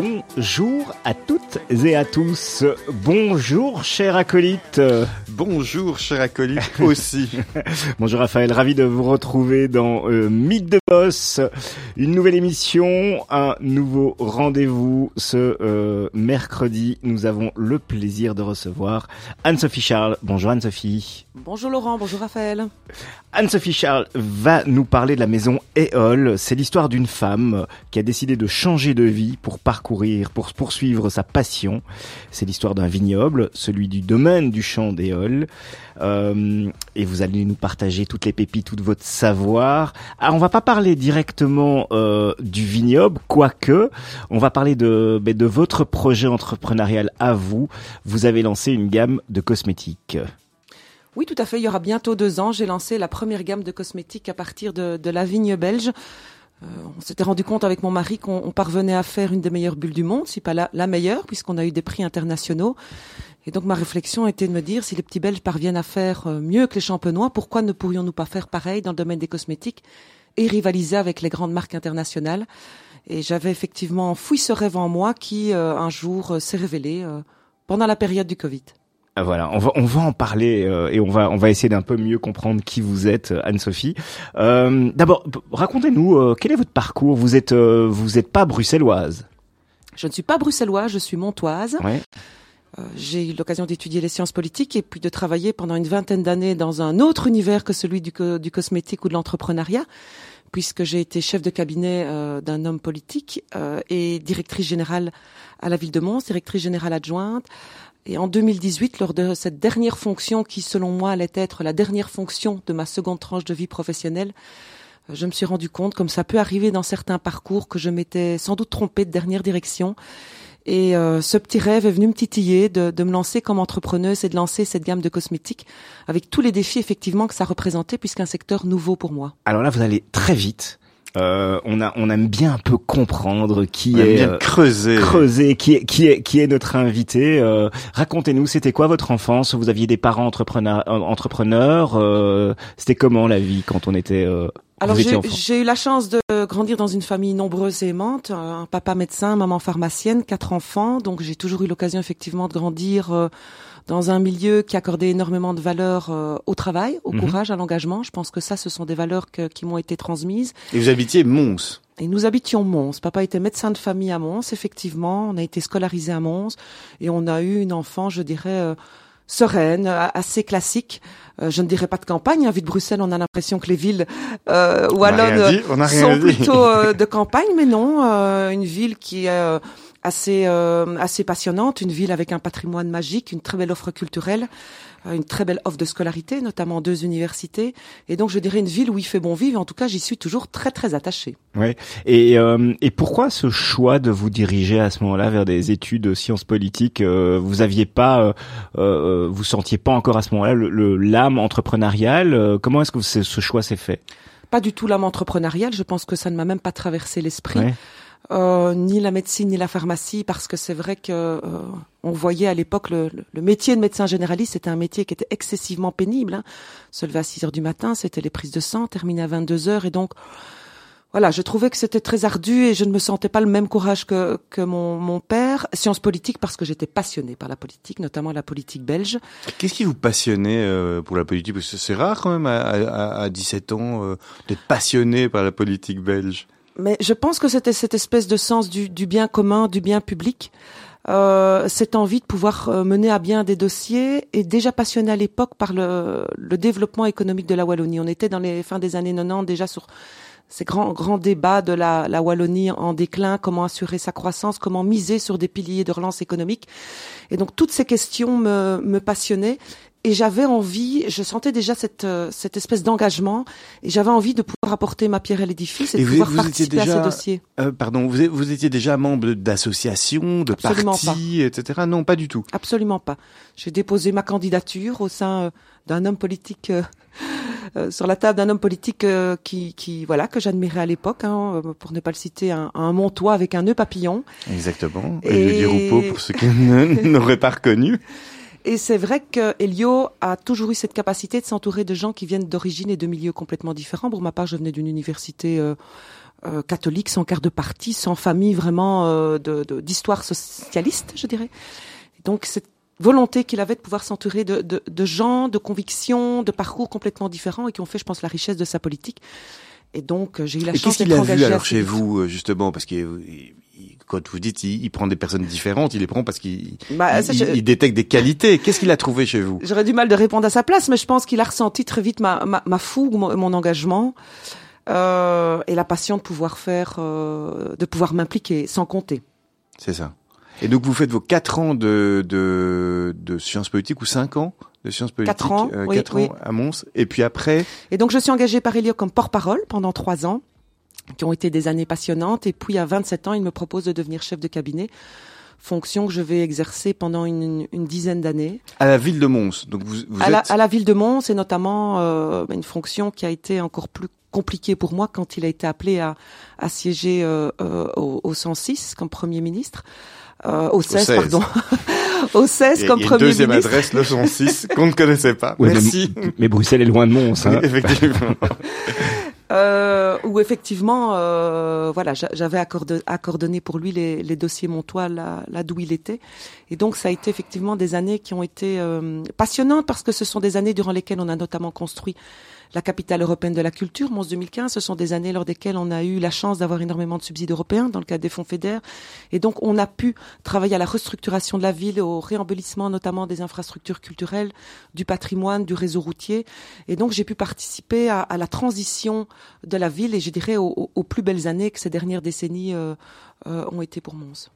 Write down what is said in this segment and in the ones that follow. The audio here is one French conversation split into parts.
Bonjour à toutes et à tous. Bonjour, cher acolyte. Bonjour, cher acolyte aussi. Bonjour, Raphaël. Ravi de vous retrouver dans euh, Mythe de Boss. Une nouvelle émission, un nouveau rendez-vous. Ce euh, mercredi, nous avons le plaisir de recevoir Anne-Sophie Charles. Bonjour, Anne-Sophie. Bonjour, Laurent. Bonjour, Raphaël. Anne-Sophie Charles va nous parler de la maison Éole. C'est l'histoire d'une femme qui a décidé de changer de vie pour parcourir, pour poursuivre sa passion. C'est l'histoire d'un vignoble, celui du domaine du champ d'Éole. Euh, et vous allez nous partager toutes les pépites, tout votre savoir. Alors, on va pas parler directement euh, du vignoble, quoique. On va parler de, ben, de votre projet entrepreneurial à vous. Vous avez lancé une gamme de cosmétiques. Oui, tout à fait. Il y aura bientôt deux ans, j'ai lancé la première gamme de cosmétiques à partir de, de la vigne belge. Euh, on s'était rendu compte avec mon mari qu'on parvenait à faire une des meilleures bulles du monde, si pas la, la meilleure, puisqu'on a eu des prix internationaux. Et donc ma réflexion était de me dire, si les petits Belges parviennent à faire euh, mieux que les Champenois, pourquoi ne pourrions-nous pas faire pareil dans le domaine des cosmétiques et rivaliser avec les grandes marques internationales? Et j'avais effectivement fouillé ce rêve en moi qui, euh, un jour, s'est révélé pendant la période du Covid. Ah, voilà, on va on va en parler euh, et on va on va essayer d'un peu mieux comprendre qui vous êtes, Anne-Sophie. Euh, D'abord, racontez-nous euh, quel est votre parcours? Vous êtes euh, vous êtes pas bruxelloise. Je ne suis pas bruxelloise, je suis montoise. Ouais. Euh, J'ai eu l'occasion d'étudier les sciences politiques et puis de travailler pendant une vingtaine d'années dans un autre univers que celui du, co du cosmétique ou de l'entrepreneuriat, puisque j'ai été chef de cabinet euh, d'un homme politique euh, et directrice générale à la ville de Mons, directrice générale adjointe. Et en 2018, lors de cette dernière fonction qui, selon moi, allait être la dernière fonction de ma seconde tranche de vie professionnelle, euh, je me suis rendu compte, comme ça peut arriver dans certains parcours, que je m'étais sans doute trompée de dernière direction. Et euh, ce petit rêve est venu me titiller de, de, me lancer comme entrepreneuse et de lancer cette gamme de cosmétiques avec tous les défis effectivement que ça représentait puisqu'un secteur nouveau pour moi. Alors là, vous allez très vite. Euh, on a, on aime bien un peu comprendre qui on est bien euh, creuser. creuser, qui est, qui est, qui est notre invité. Euh, Racontez-nous, c'était quoi votre enfance? Vous aviez des parents entrepreneurs, entrepreneurs euh, C'était comment la vie quand on était euh, Alors j'ai eu la chance de grandir dans une famille nombreuse et aimante, un papa médecin, maman pharmacienne, quatre enfants, donc j'ai toujours eu l'occasion effectivement de grandir euh, dans un milieu qui accordait énormément de valeur euh, au travail, au Mhm. courage, à l'engagement. Je pense que ça, ce sont des valeurs que- qui m'ont été transmises. Et vous habitiez Mons. Et nous habitions Mons. Papa était médecin de famille à Mons, effectivement. On a été scolarisé à Mons et on a eu une enfant, je dirais, euh, sereine, assez classique. Euh, je ne dirais pas de campagne. En ville de Bruxelles, on a l'impression que les villes euh, wallonnes dit. Sont dit. plutôt euh, de campagne, mais non, euh, une ville qui est euh, assez euh, assez passionnante, une ville avec un patrimoine magique, une très belle offre culturelle, euh, une très belle offre de scolarité, notamment deux universités, et donc je dirais une ville où il fait bon vivre. En tout cas, j'y suis toujours très très attachée. Ouais. Et, euh, et pourquoi ce choix de vous diriger à ce moment-là vers des études de sciences politiques euh, Vous aviez pas, euh, euh, vous sentiez pas encore à ce moment-là le- l'âme entrepreneuriale Comment est-ce que ce, ce choix s'est fait? Pas du tout l'âme entrepreneuriale. Je pense que ça ne m'a même pas traversé l'esprit. Ouais. Euh, ni la médecine ni la pharmacie parce que c'est vrai que euh, on voyait à l'époque le, le- métier de médecin généraliste c'était un métier qui était excessivement pénible hein. se lever à 6 heures du matin c'était les prises de sang terminer à 22 heures et donc voilà je trouvais que c'était très ardu et je ne me sentais pas le même courage que, que mon, mon père sciences politiques parce que j'étais passionnée par la politique notamment la politique belge Qu'est-ce qui vous passionnait euh, pour la politique? Parce que c'est rare quand même à, à, à 17 ans euh, d'être passionné par la politique belge. Mais je pense que c'était cette espèce de sens du, bien commun, du bien public, euh, cette envie de pouvoir euh, mener à bien des dossiers et déjà passionné à l'époque par le, développement économique de la Wallonie. On était dans les fins des années 90 déjà sur ces grands grands débats de la, la Wallonie en déclin, comment assurer sa croissance, comment miser sur des piliers de relance économique. Et donc toutes ces questions me passionnaient et j'avais envie, je sentais déjà cette euh, cette espèce d'engagement et j'avais envie de pouvoir apporter ma pierre à l'édifice et, de pouvoir participer à ces dossiers. Euh, pardon, vous, vous étiez déjà membre d'associations, de partis, etc. Non, pas du tout. Absolument pas. J'ai déposé ma candidature au sein euh, d'un homme politique. sur la table d'un homme politique qui, qui, voilà que j'admirais à l'époque, hein, pour ne pas le citer, un, un Montois avec un nœud papillon. Exactement. Et, et... pour ceux qui n'auraient pas reconnu. Et c'est vrai que Elio a toujours eu cette capacité de s'entourer de gens qui viennent d'origines et de milieux complètement différents. Pour ma part, je venais d'une université euh, euh, catholique, sans quart de parti, sans famille vraiment euh, d'histoire socialiste, je dirais. donc cette volonté qu'il avait de pouvoir s'entourer de, gens, de convictions, de parcours complètement différents et qui ont fait, je pense, la richesse de sa politique. Et donc, j'ai eu la chance d'être engagé. Qu'est-ce qu'il a vu alors chez vous, justement, parce qu'il quand vous dites il, prend des personnes différentes, il les prend parce qu'il bah, il, détecte des qualités. Qu'est-ce qu'il a trouvé chez vous? J'aurais du mal de répondre à sa place, mais je pense qu'il a ressenti très vite ma, ma, ma fougue, mon, engagement euh, et la passion de pouvoir faire, euh, de pouvoir m'impliquer sans compter. C'est ça. Et donc vous faites vos quatre ans de, de, de sciences politiques ou cinq ans? De sciences politiques, quatre ans, euh, quatre ans à Mons, et puis après. Et donc je suis engagée par Elio comme porte-parole pendant trois ans qui ont été des années passionnantes. Et puis à 27 ans, il me propose de devenir chef de cabinet fonction que je vais exercer pendant une, une dizaine d'années. À la ville de Mons. Donc vous, vous à, êtes... la, à, la, ville de Mons, et notamment euh, une fonction qui a été encore plus compliquée pour moi quand il a été appelé à, à siéger euh, euh, au, au 106 comme premier ministre. Euh, au 16, pardon. au 16 comme premier ministre. deuxième adresse, le 106, qu'on ne connaissait pas. Merci. Mais, mais, Bruxelles est loin de Mons. Hein. Effectivement. euh, où effectivement, euh, voilà, j'avais accordonné pour lui les, les dossiers Montois là, là d'où il était, et donc ça a été effectivement des années qui ont été euh, passionnantes parce que ce sont des années durant lesquelles on a notamment construit la capitale européenne de la culture, Mons 2015, ce sont des années lors desquelles on a eu la chance d'avoir énormément de subsides européens dans le cadre des fonds FEDER. Et donc, on a pu travailler à la restructuration de la ville, au réembellissement notamment des infrastructures culturelles, du patrimoine, du réseau routier. Et donc, j'ai pu participer à, la transition de la ville et je dirais aux, plus belles années que ces dernières décennies euh, euh, ont été pour Mons.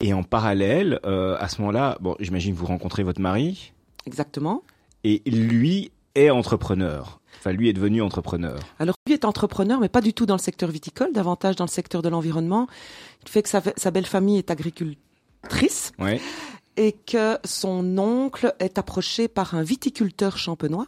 Et en parallèle, euh, à ce moment-là, bon, j'imagine que vous rencontrez votre mari. Exactement. Et lui est entrepreneur. Enfin, lui est devenu entrepreneur. Alors, lui est entrepreneur, mais pas du tout dans le secteur viticole, davantage dans le secteur de l'environnement. Il fait que sa, sa belle famille est agricultrice. Ouais. Et que son oncle est approché par un viticulteur champenois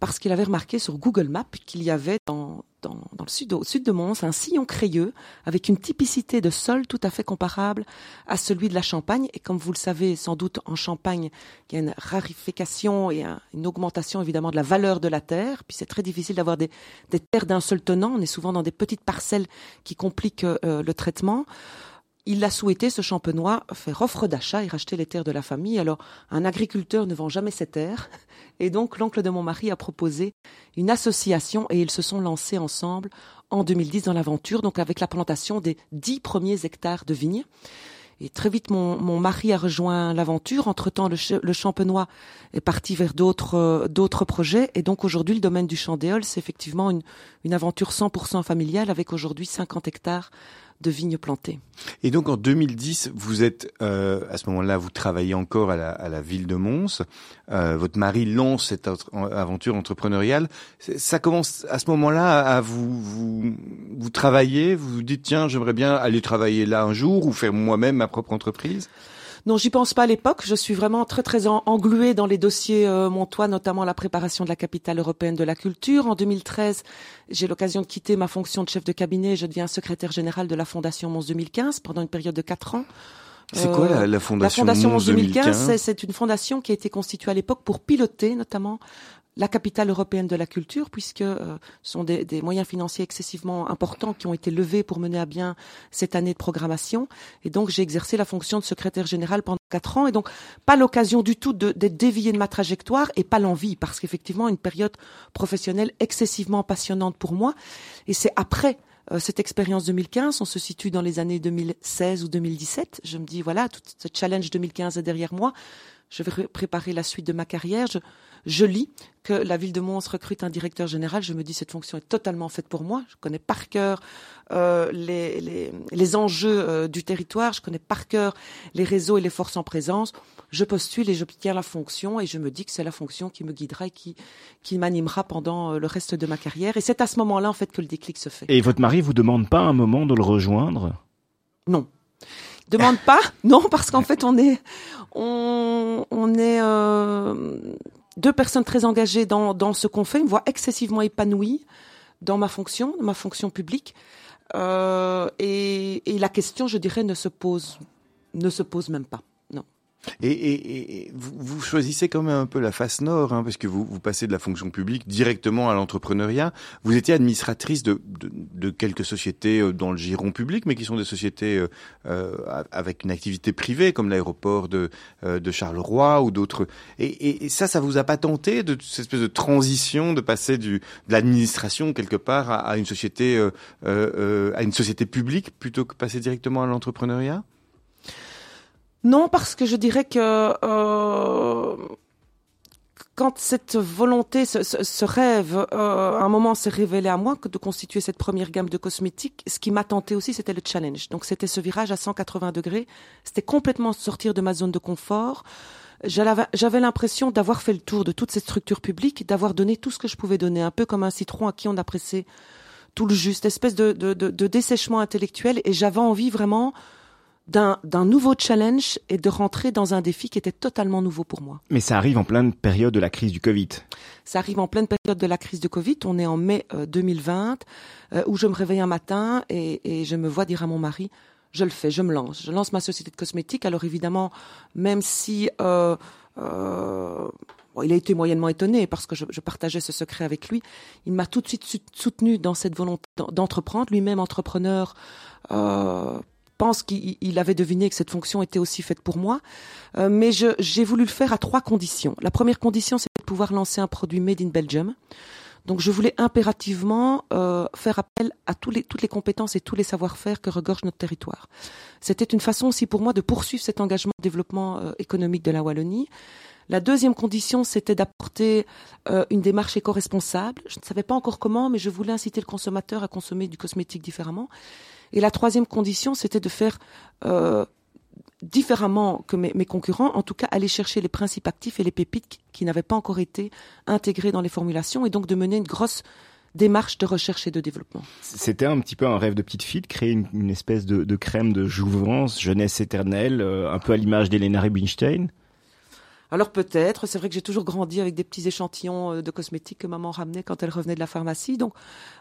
parce qu'il avait remarqué sur Google Maps qu'il y avait dans, dans, le sud, au sud de Mons un sillon crayeux avec une typicité de sol tout à fait comparable à celui de la Champagne. Et comme vous le savez sans doute en Champagne, il y a une rarification et une augmentation évidemment de la valeur de la terre. Puis c'est très difficile d'avoir des, des, terres d'un seul tenant. On est souvent dans des petites parcelles qui compliquent euh, le traitement il a souhaité, ce champenois, faire offre d'achat et racheter les terres de la famille. Alors, un agriculteur ne vend jamais ses terres. Et donc, l'oncle de mon mari a proposé une association et ils se sont lancés ensemble en 2010 dans l'aventure, donc avec la plantation des dix premiers hectares de vignes. Et très vite, mon, mari a rejoint l'aventure. Entre-temps, le, champenois est parti vers d'autres euh, d'autres projets. Et donc, aujourd'hui, le domaine du Chandéol, c'est effectivement une, une aventure 100% familiale avec aujourd'hui 50 hectares de vignes plantées. Et donc en 2010, vous êtes euh, à ce moment-là, vous travaillez encore à la, à la ville de Mons. Euh, votre mari lance cette aventure entrepreneuriale. Ça commence à ce moment-là à vous vous vous travaillez, vous vous dites tiens, j'aimerais bien aller travailler là un jour ou faire moi-même ma propre entreprise. Non, j'y pense pas à l'époque. Je suis vraiment très très engluée dans les dossiers euh, montois, notamment la préparation de la capitale européenne de la culture. En 2013, j'ai l'occasion de quitter ma fonction de chef de cabinet. Je deviens secrétaire général de la Fondation Mons 2015 pendant une période de quatre ans. C'est quoi la, la, fondation La Fondation Mons 2015, c'est une fondation qui a été constituée à l'époque pour piloter notamment la capitale européenne de la culture, puisque euh, ce sont des, des, moyens financiers excessivement importants qui ont été levés pour mener à bien cette année de programmation. Et donc j'ai exercé la fonction de secrétaire général pendant quatre ans, et donc pas l'occasion du tout d'être dévié de ma trajectoire, et pas l'envie, parce qu'effectivement une période professionnelle excessivement passionnante pour moi. Et c'est après euh, cette expérience 2015, on se situe dans les années 2016 ou 2017. Je me dis voilà, tout ce challenge 2015 est derrière moi je vais préparer la suite de ma carrière. Je, je lis que la ville de Mons recrute un directeur général. Je me dis cette fonction est totalement faite pour moi. Je connais par cœur euh, les, les, les, enjeux euh, du territoire. Je connais par cœur les réseaux et les forces en présence. Je postule et j'obtiens la fonction et je me dis que c'est la fonction qui me guidera et qui, qui m'animera pendant euh, le reste de ma carrière. Et c'est à ce moment-là en fait que le déclic se fait. Et votre mari vous demande pas un moment de le rejoindre? Non demande pas non parce qu'en fait on est on, est euh, deux personnes très engagées dans, dans ce qu'on fait, une voix excessivement épanouie dans ma fonction, ma fonction publique. Euh, et, et, la question, je dirais, ne se pose, ne se pose même pas. Et, et, et vous, vous, choisissez quand même un peu la face nord, hein, parce que vous, vous passez de la fonction publique directement à l'entrepreneuriat. Vous étiez administratrice de, de, de, quelques sociétés euh, dans le giron public, mais qui sont des sociétés euh, euh avec une activité privée, comme l'aéroport de, euh, de Charleroi ou d'autres. Et, et, ça, ça vous a pas tenté de cette espèce de transition, de passer du, de l'administration quelque part à, à une société, euh, à une société publique, plutôt que passer directement à l'entrepreneuriat? Non, parce que je dirais que euh, quand cette volonté, ce, rêve, euh, à un moment s'est révélé à moi que de constituer cette première gamme de cosmétiques, ce qui m'a tenté aussi, c'était le challenge. Donc c'était ce virage à 180 degrés. C'était complètement sortir de ma zone de confort. J'avais l'impression d'avoir fait le tour de toute cette structure publique, d'avoir donné tout ce que je pouvais donner, un peu comme un citron à qui on a pressé tout le juste, espèce de, de dessèchement intellectuel. Et j'avais envie vraiment d'un nouveau challenge et de rentrer dans un défi qui était totalement nouveau pour moi. Mais ça arrive en pleine période de la crise du Covid. Ça arrive en pleine période de la crise du Covid. On est en mai 2020, euh, euh, où je me réveille un matin et, et, je me vois dire à mon mari, je le fais, je me lance. Je lance ma société de cosmétiques. Alors évidemment, même si... Euh, euh, bon, il a été moyennement étonné parce que je, je partageais ce secret avec lui. Il m'a tout de suite soutenu dans cette volonté d'entreprendre, lui-même entrepreneur. Euh, pense qu'il avait deviné que cette fonction était aussi faite pour moi. Euh, mais j'ai voulu le faire à trois conditions. La première condition, c'est de pouvoir lancer un produit made in Belgium. Donc je voulais impérativement euh, faire appel à tous les, toutes les compétences et tous les savoir-faire que regorge notre territoire. C'était une façon aussi pour moi de poursuivre cet engagement de développement euh, économique de la Wallonie. La deuxième condition, c'était d'apporter euh, une démarche éco-responsable. Je ne savais pas encore comment, mais je voulais inciter le consommateur à consommer du cosmétique différemment. Et la troisième condition, c'était de faire euh, différemment que mes, concurrents, en tout cas aller chercher les principes actifs et les pépites qui, n'avaient pas encore été intégrés dans les formulations, et donc de mener une grosse démarche de recherche et de développement. C'était un petit peu un rêve de petite fille créer une, espèce de, de, crème de jouvence, jeunesse éternelle, euh, un peu à l'image d'Elena Rubinstein alors peut-être, c'est vrai que j'ai toujours grandi avec des petits échantillons euh, de cosmétiques que maman ramenait quand elle revenait de la pharmacie, donc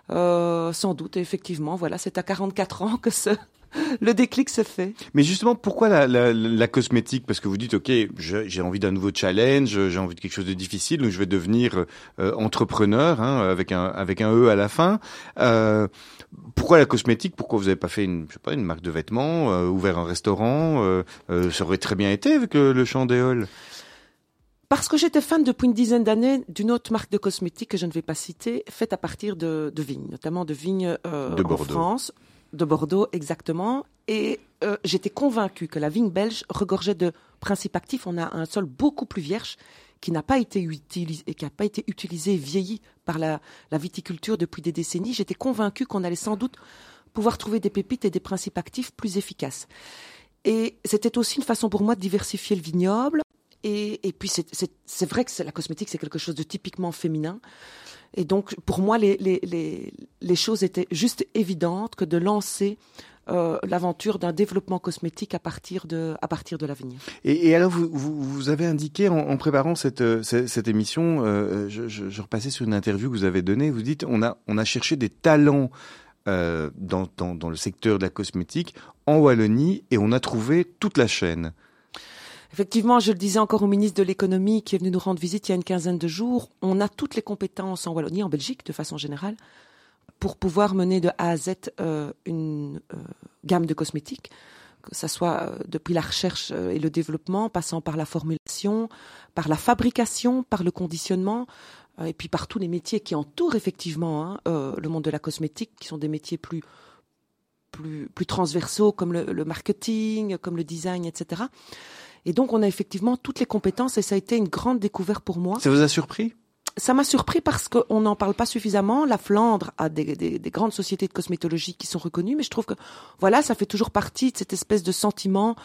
euh, sans doute, effectivement, voilà, c'est à 44 ans que ce, le déclic se fait. Mais justement, pourquoi la, la, la cosmétique? Parce que vous dites, ok, j'ai envie d'un nouveau challenge, j'ai envie de quelque chose de difficile, donc je vais devenir euh, entrepreneur hein, avec un avec un e à la fin. Euh, pourquoi la cosmétique? Pourquoi vous n'avez pas fait une, je sais pas, une marque de vêtements, euh, ouvert un restaurant euh, Ça aurait très bien été avec le, le champ d'éole. Parce que j'étais fan depuis une dizaine d'années d'une autre marque de cosmétiques que je ne vais pas citer, faite à partir de, de vignes, notamment de vignes euh, de en France, de Bordeaux exactement. Et euh, j'étais convaincue que la vigne belge regorgeait de principes actifs. On a un sol beaucoup plus vierge qui n'a pas été utilisé et qui n'a pas été utilisé vieilli par la, la viticulture depuis des décennies. J'étais convaincue qu'on allait sans doute pouvoir trouver des pépites et des principes actifs plus efficaces. Et c'était aussi une façon pour moi de diversifier le vignoble et, puis c'est vrai que la cosmétique, c'est quelque chose de typiquement féminin. Et donc, pour moi, les, choses étaient juste évidentes que de lancer euh, l'aventure d'un développement cosmétique à partir de, l'avenir. Et, alors, vous, avez indiqué en, préparant cette, euh, émission, euh, je, repassais sur une interview que vous avez donnée, vous dites on a, cherché des talents dans le secteur de la cosmétique en Wallonie et on a trouvé toute la chaîne. Effectivement, je le disais encore au ministre de l'économie qui est venu nous rendre visite il y a une quinzaine de jours, on a toutes les compétences en Wallonie, en Belgique de façon générale, pour pouvoir mener de A à Z euh, une euh, gamme de cosmétiques, que ce soit euh, depuis la recherche et le développement, passant par la formulation, par la fabrication, par le conditionnement, et puis par tous les métiers qui entourent effectivement hein, le monde de la cosmétique, qui sont des métiers plus plus, plus transversaux comme le, le marketing, comme le design, etc. Et donc, on a effectivement toutes les compétences et ça a été une grande découverte pour moi. Ça vous a surpris? Ça m'a surpris parce qu'on n'en parle pas suffisamment. La Flandre a des, des, des, grandes sociétés de cosmétologie qui sont reconnues, mais je trouve que voilà, ça fait toujours partie de cette espèce de sentiment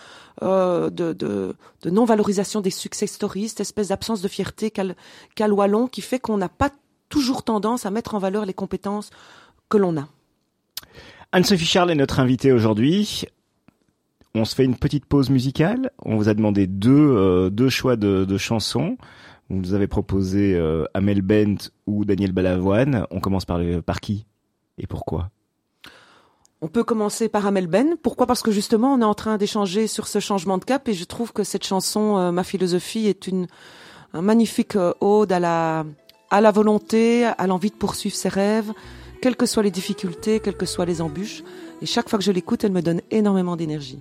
euh, de, de, de non-valorisation des success stories, cette espèce d'absence de fierté qu'a qu Wallon qui fait qu'on n'a pas toujours tendance à mettre en valeur les compétences que l'on a. Anne-Sophie Charles est notre invitée aujourd'hui. On se fait une petite pause musicale. On vous a demandé deux, euh, deux choix de, de chansons. Vous nous avez proposé euh, Amel Bent ou Daniel Balavoine. On commence par, le, par qui et pourquoi? On peut commencer par Amel Ben. Pourquoi? Parce que justement, on est en train d'échanger sur ce changement de cap et je trouve que cette chanson, euh, Ma philosophie, est une un magnifique euh, ode à la à la volonté, à l'envie de poursuivre ses rêves, quelles que soient les difficultés, quelles que soient les embûches. Et chaque fois que je l'écoute, elle me donne énormément d'énergie.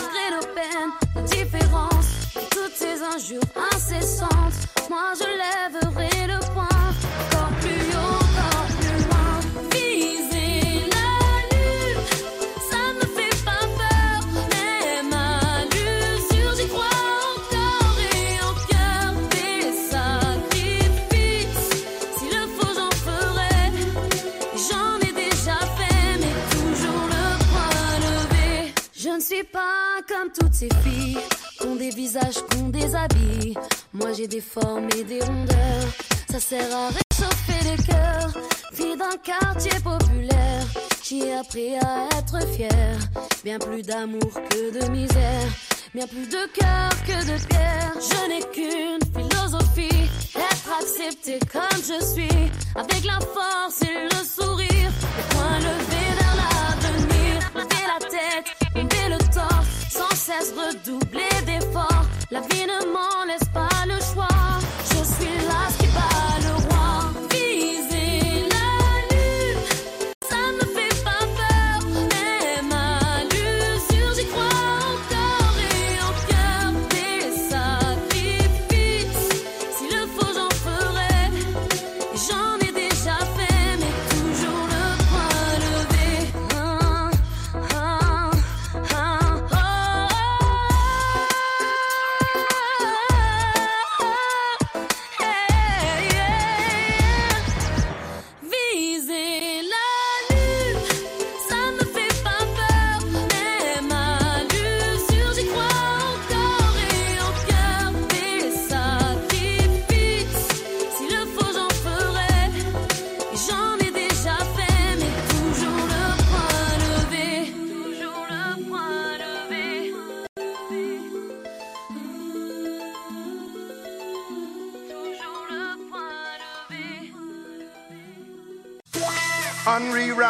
malgré nos peines. Toutes ces injures incessantes, moi je lèverai ces filles ont des visages, qu'on des habits. Moi j'ai des formes et des rondeurs. Ça sert à réchauffer les cœurs. Fille d'un quartier populaire, j'ai appris à être fier. Bien plus d'amour que de misère. Bien plus de cœur que de pierre. Je n'ai qu'une philosophie. Être accepté comme je suis. Avec la force et le sourire. Les poings levés cesse redoubler d'efforts. La vie ne m'en laisse pas le choix.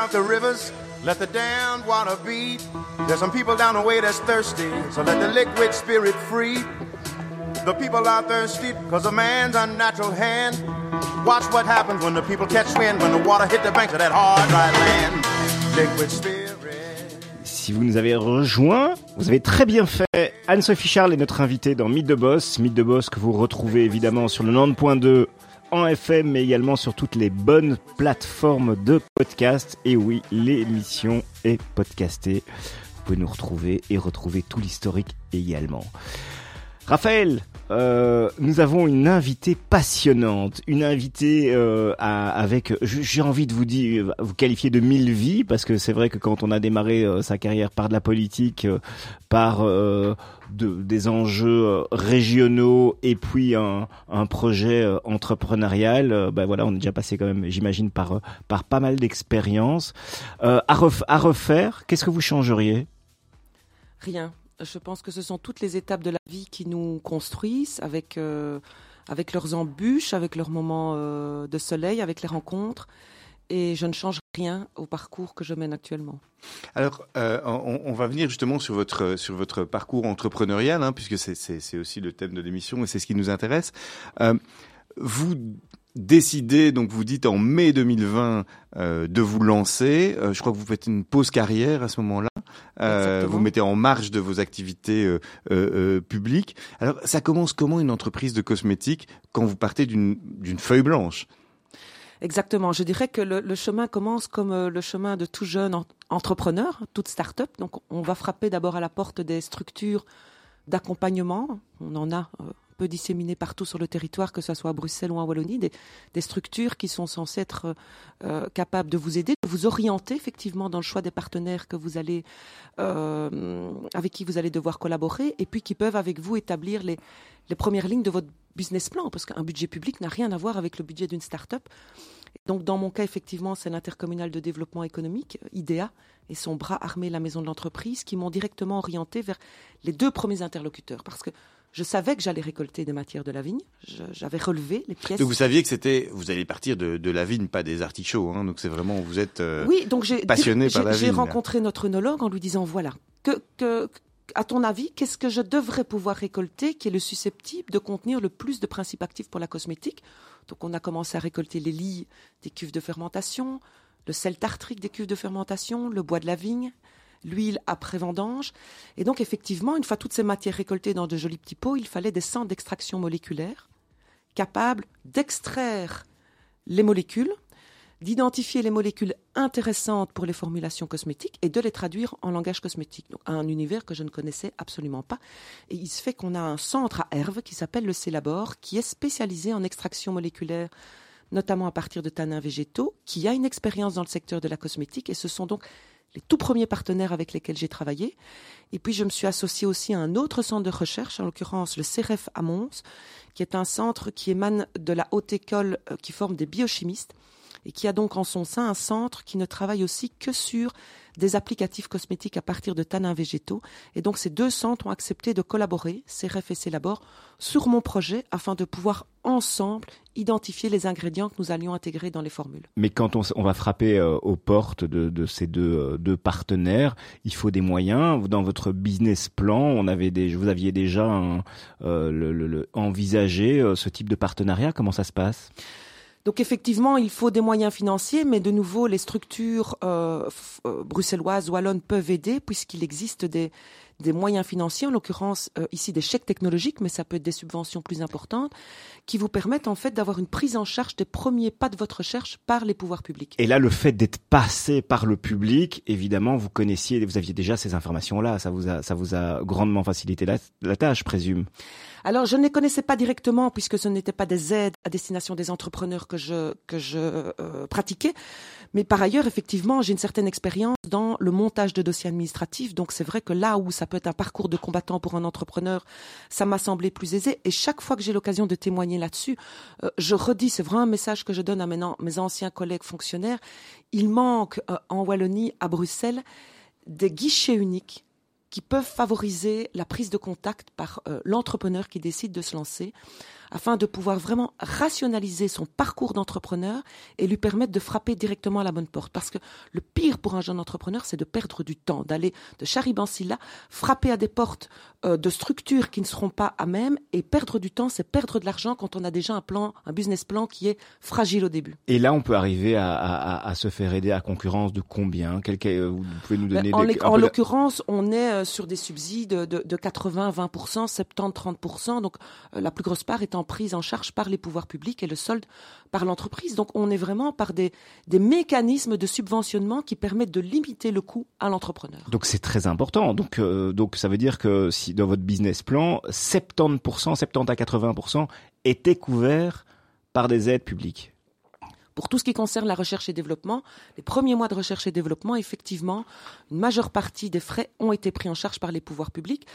The the. There's some people down the way that's thirsty, so let the liquid spirit free. The people are thirsty man's unnatural hand. Watch what happens when the people catch wind, when the water hit the banks of that hard, dry land. Si vous nous avez rejoint, vous avez très bien fait. Anne-Sophie Charles est notre invitée dans Mythe de Boss. Mythe de Boss que vous retrouvez évidemment sur le 90.2 en FM, mais également sur toutes les bonnes plateformes de podcast. Et oui, l'émission est podcastée. Vous pouvez nous retrouver et retrouver tout l'historique également. Raphaël, euh, nous avons une invitée passionnante, une invitée euh, avec, j'ai envie de vous dire, vous qualifier de mille vies, parce que c'est vrai que quand on a démarré euh, sa carrière par de la politique, par de- des enjeux régionaux et puis un, projet entrepreneurial, ben voilà, on est déjà passé quand même, j'imagine, par par pas mal d'expériences. À refaire, qu'est-ce que vous changeriez? Rien. Je pense que ce sont toutes les étapes de la vie qui nous construisent avec, euh, avec leurs embûches, avec leurs moments euh, de soleil, avec les rencontres. et je ne change rien au parcours que je mène actuellement. Alors, euh, on, va venir justement sur votre sur votre parcours entrepreneurial, hein, puisque c'est aussi le thème de l'émission et c'est ce qui nous intéresse. Vous décidez, donc vous dites en mai 2020 euh, de vous lancer. Je crois que vous faites une pause carrière à ce moment-là. Euh, vous mettez en marge de vos activités euh, euh, publiques. Alors, ça commence comment une entreprise de cosmétiques quand vous partez d'une feuille blanche? Exactement. Je dirais que le, le chemin commence comme le chemin de tout jeune entrepreneur, toute start-up. Donc, on va frapper d'abord à la porte des structures d'accompagnement. On en a peu disséminés partout sur le territoire, que ce soit à Bruxelles ou en Wallonie, des, structures qui sont censées être euh, capables de vous aider, de vous orienter effectivement dans le choix des partenaires que vous allez, euh, avec qui vous allez devoir collaborer, et puis qui peuvent avec vous établir les, les premières lignes de votre business plan, parce qu'un budget public n'a rien à voir avec le budget d'une start-up. Donc, dans mon cas, effectivement, c'est l'intercommunal de développement économique, IDEA, et son bras armé, la maison de l'entreprise, qui m'ont directement orienté vers les deux premiers interlocuteurs. Parce que je savais que j'allais récolter des matières de la vigne. J'avais relevé les pièces. Donc vous saviez que c'était, vous allez partir de, de la vigne, pas des artichauts. Hein, donc c'est vraiment, vous êtes euh, oui, donc passionné par la vigne. J'ai rencontré notre œnologue en lui disant voilà, que, que à ton avis, qu'est-ce que je devrais pouvoir récolter qui est le susceptible de contenir le plus de principes actifs pour la cosmétique? Donc on a commencé à récolter les lits des cuves de fermentation, le sel tartrique des cuves de fermentation, le bois de la vigne, l'huile après vendange. Et donc, effectivement, une fois toutes ces matières récoltées dans de jolis petits pots, il fallait des centres d'extraction moléculaire capables d'extraire les molécules, d'identifier les molécules intéressantes pour les formulations cosmétiques et de les traduire en langage cosmétique. Donc, un univers que je ne connaissais absolument pas. Et il se fait qu'on a un centre à Herve qui s'appelle le Célabor, qui est spécialisé en extraction moléculaire notamment à partir de tanins végétaux, qui a une expérience dans le secteur de la cosmétique, et ce sont donc les tout premiers partenaires avec lesquels j'ai travaillé. Et puis je me suis associée aussi à un autre centre de recherche, en l'occurrence le CEREF à Mons, qui est un centre qui émane de la haute école euh, qui forme des biochimistes et qui a donc en son sein un centre qui ne travaille aussi que sur des applicatifs cosmétiques à partir de tanins végétaux. Et donc ces deux centres ont accepté de collaborer, CRF et Célabor, sur mon projet afin de pouvoir ensemble identifier les ingrédients que nous allions intégrer dans les formules. Mais quand on, va frapper euh, aux portes de, ces deux, euh, deux, partenaires, il faut des moyens. Dans votre business plan, vous aviez déjà euh, envisagé ce type de partenariat. Comment ça se passe? Donc effectivement, il faut des moyens financiers, mais de nouveau, les structures euh, euh, bruxelloises, wallonnes peuvent aider puisqu'il existe des, des moyens financiers, en l'occurrence euh, ici des chèques technologiques, mais ça peut être des subventions plus importantes, qui vous permettent en fait d'avoir une prise en charge des premiers pas de votre recherche par les pouvoirs publics. Et là, le fait d'être passé par le public, évidemment, vous connaissiez, vous aviez déjà ces informations-là, ça vous a, ça vous a grandement facilité la, la tâche, présume. Alors, je ne les connaissais pas directement puisque ce n'étaient pas des aides à destination des entrepreneurs que je que je euh, pratiquais, mais par ailleurs, effectivement, j'ai une certaine expérience dans le montage de dossiers administratifs. Donc, c'est vrai que là où ça peut être un parcours de combattant pour un entrepreneur, ça m'a semblé plus aisé. Et chaque fois que j'ai l'occasion de témoigner là-dessus, euh, je redis, c'est vraiment un message que je donne à mes, anciens collègues fonctionnaires. Il manque euh, en Wallonie, à Bruxelles, des guichets uniques qui peuvent favoriser la prise de contact par euh, l'entrepreneur qui décide de se lancer afin de pouvoir vraiment rationaliser son parcours d'entrepreneur et lui permettre de frapper directement à la bonne porte. Parce que le pire pour un jeune entrepreneur, c'est de perdre du temps, d'aller de Chariban-Silla, frapper à des portes euh, de structures qui ne seront pas à même et perdre du temps, c'est perdre de l'argent quand on a déjà un plan, un business plan qui est fragile au début. Et là, on peut arriver à, à, à se faire aider à concurrence de combien? Quel, euh, Vous pouvez nous donner En, des, en l'occurrence, on est euh, sur des subsides de, de 80, 20%, 70, 30%. Donc la plus grosse part prise en charge par les pouvoirs publics et le solde par l'entreprise. Donc on est vraiment par des, des mécanismes de subventionnement qui permettent de limiter le coût à l'entrepreneur. Donc c'est très important. Donc, euh, donc ça veut dire que si dans votre business plan, 70%, 70 à 80% étaient couverts par des aides publiques. Pour tout ce qui concerne la recherche et développement, les premiers mois de recherche et développement, effectivement, une majeure partie des frais ont été pris en charge par les pouvoirs publics.